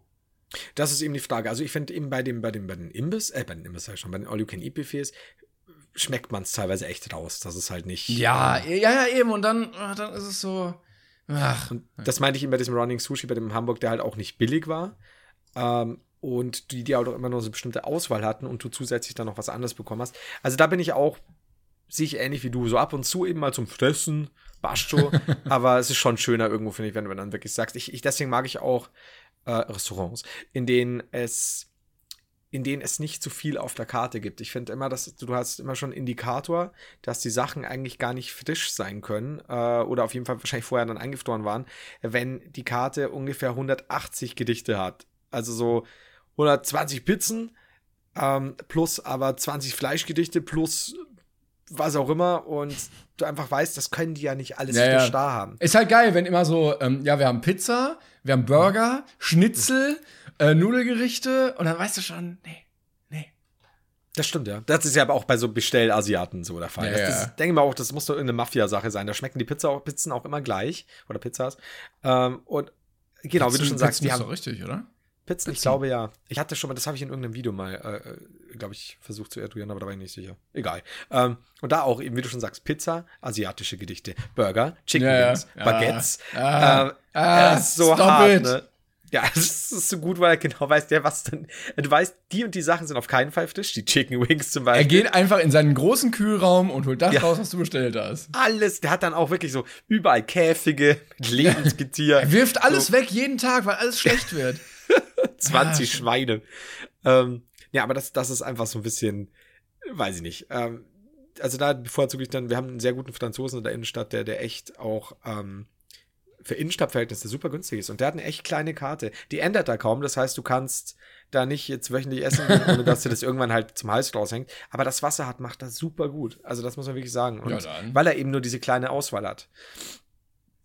Das ist eben die Frage. Also ich finde eben bei dem, bei dem, bei den Imbiss, äh, bei den Imbiss sag ich schon, bei den All-You-Can-Eat-Buffets schmeckt man es teilweise echt raus. Das ist halt nicht. Ja, ja, ja, eben. Und dann, äh, dann ist es so. Ach. Und das meinte ich eben bei diesem Running Sushi, bei dem Hamburg, der halt auch nicht billig war. Ähm, und die, die auch immer nur so eine bestimmte Auswahl hatten und du zusätzlich dann noch was anderes bekommen hast. Also da bin ich auch sehe ich ähnlich wie du. So ab und zu eben mal zum Fressen, Basto. (laughs) aber es ist schon schöner irgendwo, finde ich, wenn du dann wirklich sagst. Ich, ich, deswegen mag ich auch äh, Restaurants, in denen es in denen es nicht zu viel auf der Karte gibt. Ich finde immer, dass du hast immer schon einen Indikator, dass die Sachen eigentlich gar nicht frisch sein können äh, oder auf jeden Fall wahrscheinlich vorher dann eingefroren waren, wenn die Karte ungefähr 180 Gedichte hat. Also so 120 Pizzen ähm, plus aber 20 Fleischgedichte plus was auch immer und du einfach weißt, das können die ja nicht alles Ja, ja. da haben. Ist halt geil, wenn immer so, ähm, ja, wir haben Pizza, wir haben Burger, Schnitzel, äh, Nudelgerichte und dann weißt du schon, nee, nee. Das stimmt, ja. Das ist ja aber auch bei so Bestellasiaten so der Fall. Ja, das, das ist, denke ich mal auch, das muss doch irgendeine Mafia-Sache sein. Da schmecken die Pizza auch, Pizzen auch immer gleich. Oder Pizzas. Ähm, und genau, wie du schon sagst, die ist haben doch richtig, oder? Pizzen, ich glaube ja. Ich hatte schon mal, das habe ich in irgendeinem Video mal, äh, glaube ich, versucht zu eruieren, aber da war ich nicht sicher. Egal. Ähm, und da auch eben, wie du schon sagst, Pizza, asiatische Gedichte, Burger, Chicken Ja. Wings, Ja. Baguettes. Ah. ähm, Ah, das ist so hart, it. ne? Ja, (laughs) das ist so gut, weil er genau weiß, der was dann. Du weißt, die und die Sachen sind auf keinen Fall frisch. Die Chicken Wings zum Er Beispiel. geht einfach in seinen großen Kühlraum und holt das Ja. raus, was du bestellt hast. alles, der hat dann auch wirklich so überall Käfige mit Lebensgetier. Er wirft alles weg jeden Tag, weil alles schlecht wird. (laughs) 20 Schweine. Ähm, ja, aber das, das ist einfach so ein bisschen, weiß ich nicht. Ähm, also da bevorzuge ich dann, wir haben einen sehr guten Franzosen in der Innenstadt, der, der echt auch ähm, für Innenstadtverhältnisse super günstig ist. Und der hat eine echt kleine Karte. Die ändert da kaum. Das heißt, du kannst da nicht jetzt wöchentlich essen, (laughs) ohne dass dir das irgendwann halt zum Hals raushängt. Aber das Wasser hat, macht das super gut. Also das muss man wirklich sagen. Und Ja, weil er eben nur diese kleine Auswahl hat.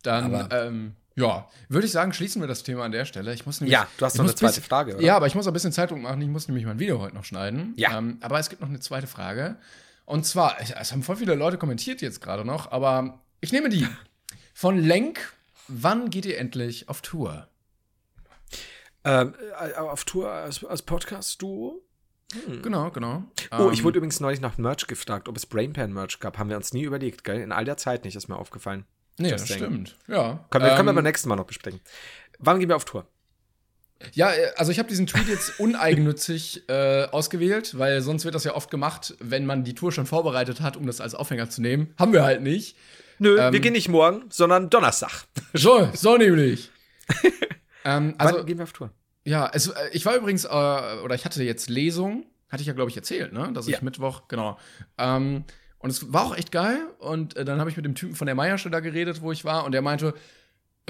Dann, Aber- ähm, ja, würde ich sagen, schließen wir das Thema an der Stelle. Ich muss nämlich, Ja, du hast noch eine zweite bisschen- Frage, oder? Ja, aber ich muss ein bisschen Zeitung machen. Ich muss nämlich mein Video heute noch schneiden. Ja. Ähm, aber es gibt noch eine zweite Frage. Und zwar, es haben voll viele Leute kommentiert jetzt gerade noch, aber ich nehme die. (laughs) Von Lenk, wann geht ihr endlich auf Tour? Ähm, äh, auf Tour als, als Podcast-Duo? Genau, genau. Oh, ich Ähm, wurde übrigens neulich nach Merch gefragt, ob es Brainpan-Merch gab. Haben wir uns nie überlegt, gell? In all der Zeit nicht, ist mir aufgefallen. Nee, das stimmt. Ja. Können wir, können wir Ähm, beim nächsten Mal noch besprechen. Wann gehen wir auf Tour? Ja, äh, also ich habe diesen Tweet jetzt (laughs) uneigennützig äh, ausgewählt, weil sonst wird das ja oft gemacht, wenn man die Tour schon vorbereitet hat, um das als Aufhänger zu nehmen. Haben wir halt nicht. Nö, Ähm, wir gehen nicht morgen, sondern Donnerstag. (laughs) So, so nämlich. (laughs) ähm, also, Wann gehen wir auf Tour? ja, es, äh, ich war übrigens, äh, oder ich hatte jetzt Lesung, hatte ich ja, glaube ich, erzählt, ne? Dass ich Ja. Mittwoch, genau. Ähm, und es war auch echt geil. Und äh, dann habe ich mit dem Typen von der Meiersche da geredet, wo ich war, und der meinte,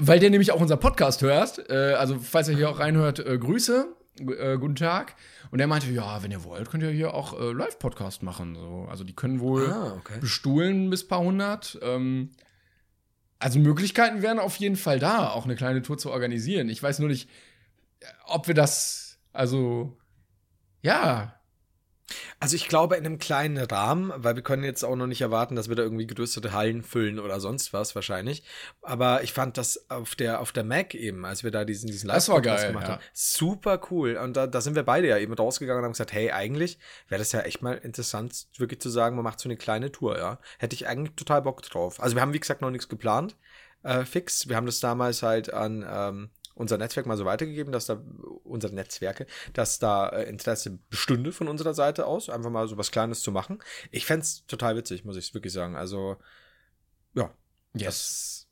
weil der nämlich auch unser Podcast hört, äh, also falls er hier auch reinhört, äh, Grüße, äh, guten Tag. Und er meinte, ja, wenn ihr wollt, könnt ihr hier auch äh, Live-Podcast machen. So. Also die können wohl Ah, okay. bestuhlen bis paar hundert. Ähm, also Möglichkeiten wären auf jeden Fall da, auch eine kleine Tour zu organisieren. Ich weiß nur nicht, ob wir das, also, ja, Also ich glaube in einem kleinen Rahmen, weil wir können jetzt auch noch nicht erwarten, dass wir da irgendwie gerüstete Hallen füllen oder sonst was wahrscheinlich. Aber ich fand das auf der auf der Mac eben, als wir da diesen diesen Live-Podcast geil, gemacht ja. haben, super cool. Und da, da sind wir beide ja eben rausgegangen und haben gesagt, hey, eigentlich wäre das ja echt mal interessant, wirklich zu sagen, man macht so eine kleine Tour, ja. Hätte ich eigentlich total Bock drauf. Also wir haben wie gesagt noch nichts geplant, äh, fix. Wir haben das damals halt an ähm, unser Netzwerk mal so weitergegeben, dass da unsere Netzwerke, dass da äh, Interesse bestünde von unserer Seite aus, einfach mal so was Kleines zu machen. Ich fänd's total witzig, muss ich wirklich sagen. Also, ja. Das,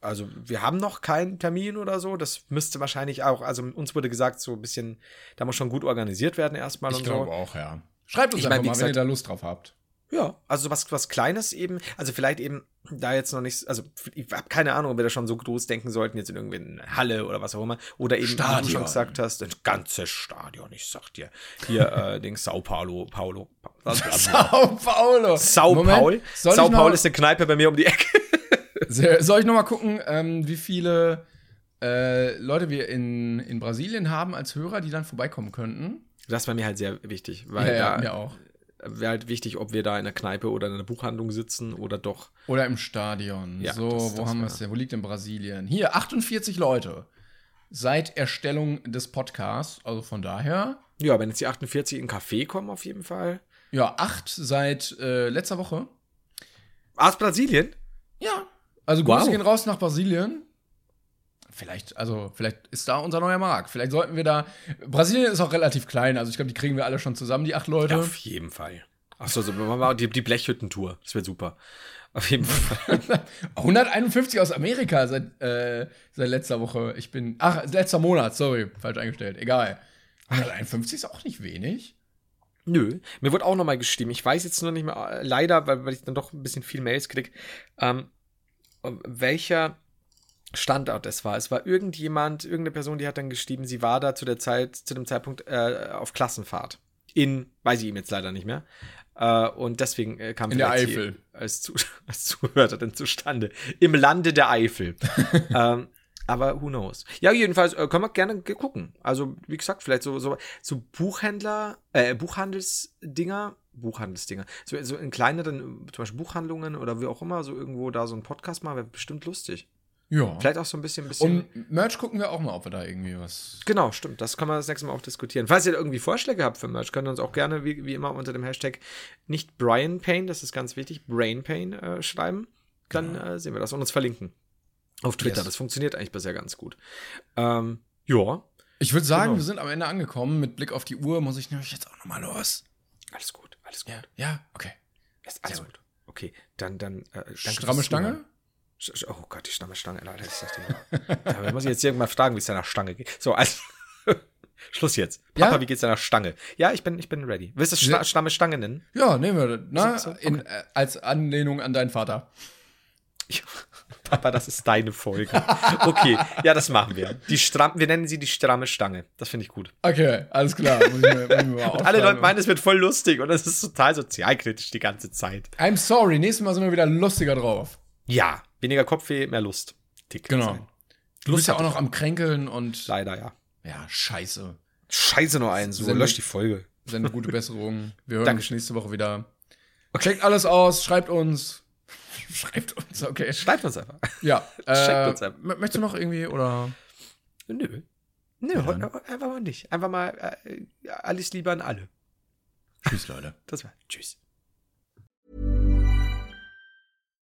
also, wir haben noch keinen Termin oder so. Das müsste wahrscheinlich auch, also uns wurde gesagt, so ein bisschen, da muss schon gut organisiert werden erstmal ich glaube so. auch, ja. Schreibt uns Ich einfach mein, mal, wenn ihr gesagt- da Lust drauf habt. Ja, also was, was Kleines eben, also vielleicht eben da jetzt noch nicht, also ich habe keine Ahnung, ob wir da schon so groß denken sollten, jetzt in irgendwie eine Halle oder was auch immer. Oder eben, wie du Stadion. schon gesagt hast, ein ganzes Stadion, ich sag dir. Hier, (laughs) äh, Ding, Sao Paulo, Paulo. Sao (laughs) Paulo. Sao Moment, Paul. Sao Paul ist eine Kneipe bei mir um die Ecke. (laughs) Soll ich noch mal gucken, ähm, wie viele äh, Leute wir in, in Brasilien haben als Hörer, die dann vorbeikommen könnten? Das war mir halt sehr wichtig, weil ja, da mir auch. Wäre halt wichtig, ob wir da in einer Kneipe oder in einer Buchhandlung sitzen oder doch. Oder im Stadion. Ja, so, das- wo das haben wir es denn? Wo liegt denn Brasilien? Hier, 48 Leute. Seit Erstellung des Podcasts. Also von daher. Ja, wenn jetzt die 48 in Café kommen, auf jeden Fall. Ja, acht seit äh, letzter Woche. Aus Brasilien? Ja. Also Grüße Wow. gehen raus nach Brasilien. Vielleicht, also, vielleicht ist da unser neuer Markt. Vielleicht sollten wir da. Brasilien ist auch relativ klein, also ich glaube, die kriegen wir alle schon zusammen, die acht Leute. Auf jeden Fall. Achso, so, die, die Blechhüttentour. Das wäre super. Auf jeden Fall. (laughs) 151 aus Amerika seit, äh, seit letzter Woche. Ich bin. Ach, letzter Monat, sorry, falsch eingestellt. Egal. 151 ist auch nicht wenig. Nö, mir wurde auch nochmal geschrieben. Ich weiß jetzt nur nicht mehr, äh, leider, weil, weil ich dann doch ein bisschen viel Mails krieg, ähm, welcher Standort es war. Es war irgendjemand, irgendeine Person, die hat dann geschrieben, sie war da zu der Zeit, zu dem Zeitpunkt äh, auf Klassenfahrt. In, weiß ich ihm jetzt leider nicht mehr. Äh, und deswegen äh, kam In der Eifel. Als, Zu (laughs) als Zuhörer dann zustande. Im Lande der Eifel. (laughs) ähm, aber who knows? Ja, jedenfalls äh, können wir gerne gucken. Also, wie gesagt, vielleicht so, so, so Buchhändler, äh, Buchhandelsdinger, Buchhandelsdinger. So, so in kleineren, zum Beispiel Buchhandlungen oder wie auch immer, so irgendwo da so einen Podcast machen, wäre bestimmt lustig. Ja. Vielleicht auch so ein bisschen, bisschen. Und Merch gucken wir auch mal, ob wir da irgendwie was. Genau, stimmt. Das kann man das nächste Mal auch diskutieren. Falls ihr irgendwie Vorschläge habt für Merch, könnt ihr uns auch gerne, wie, wie immer, unter dem Hashtag nicht Brian Payne, das ist ganz wichtig, Brain Pain äh, schreiben. Dann äh, sehen wir das und uns verlinken. Auf Twitter. Yes. Das funktioniert eigentlich bisher ganz gut. Ähm, ja, Ich würde sagen, Genau. wir sind am Ende angekommen. Mit Blick auf die Uhr muss ich nämlich jetzt auch nochmal los. alles gut, alles gut. Ja, ja, okay. Ist alles Sehr gut. Okay, dann, dann. Äh, Stramme Stange? Oh Gott, die stramme Stange, Leute, das ist das Ding. Da muss ich jetzt irgendwann fragen, wie es deiner Stange geht. So, also. (laughs) Schluss jetzt. Papa, Ja? wie geht's deiner Stange? Ja, ich bin, ich bin ready. Willst du Ja. Sta stramme Stange nennen? Ja, nehmen wir das. Na, So, so, in, äh, als Anlehnung an deinen Vater. Ich, (laughs) Papa, das ist deine Folge. Okay, ja, das machen wir. Die Stram wir nennen sie die stramme Stange. Das finde ich gut. Okay, alles klar. Muss ich mir, muss ich mir mal (laughs) alle. Leute meinen, es wird voll lustig und es ist total sozialkritisch die ganze Zeit. I'm sorry, nächstes Mal sind wir wieder lustiger drauf. Ja, weniger Kopfweh, mehr Lust. Dick Genau. sein. Du bist ja auch noch am Kränkeln und. Leider, ja. Ja, scheiße. Scheiße nur ein, so. Lösch die Folge. Sende gute (laughs) Besserung. Wir hören uns nächste Woche wieder. Checkt alles aus, schreibt uns. (laughs) schreibt uns, okay. Schreibt uns einfach. Ja. (laughs) Checkt Äh, uns ab. m- möchtest du noch irgendwie oder? Nö. Nö, heute einfach mal nicht. Einfach mal äh, alles lieber an alle. Tschüss, Leute. Das war. Tschüss.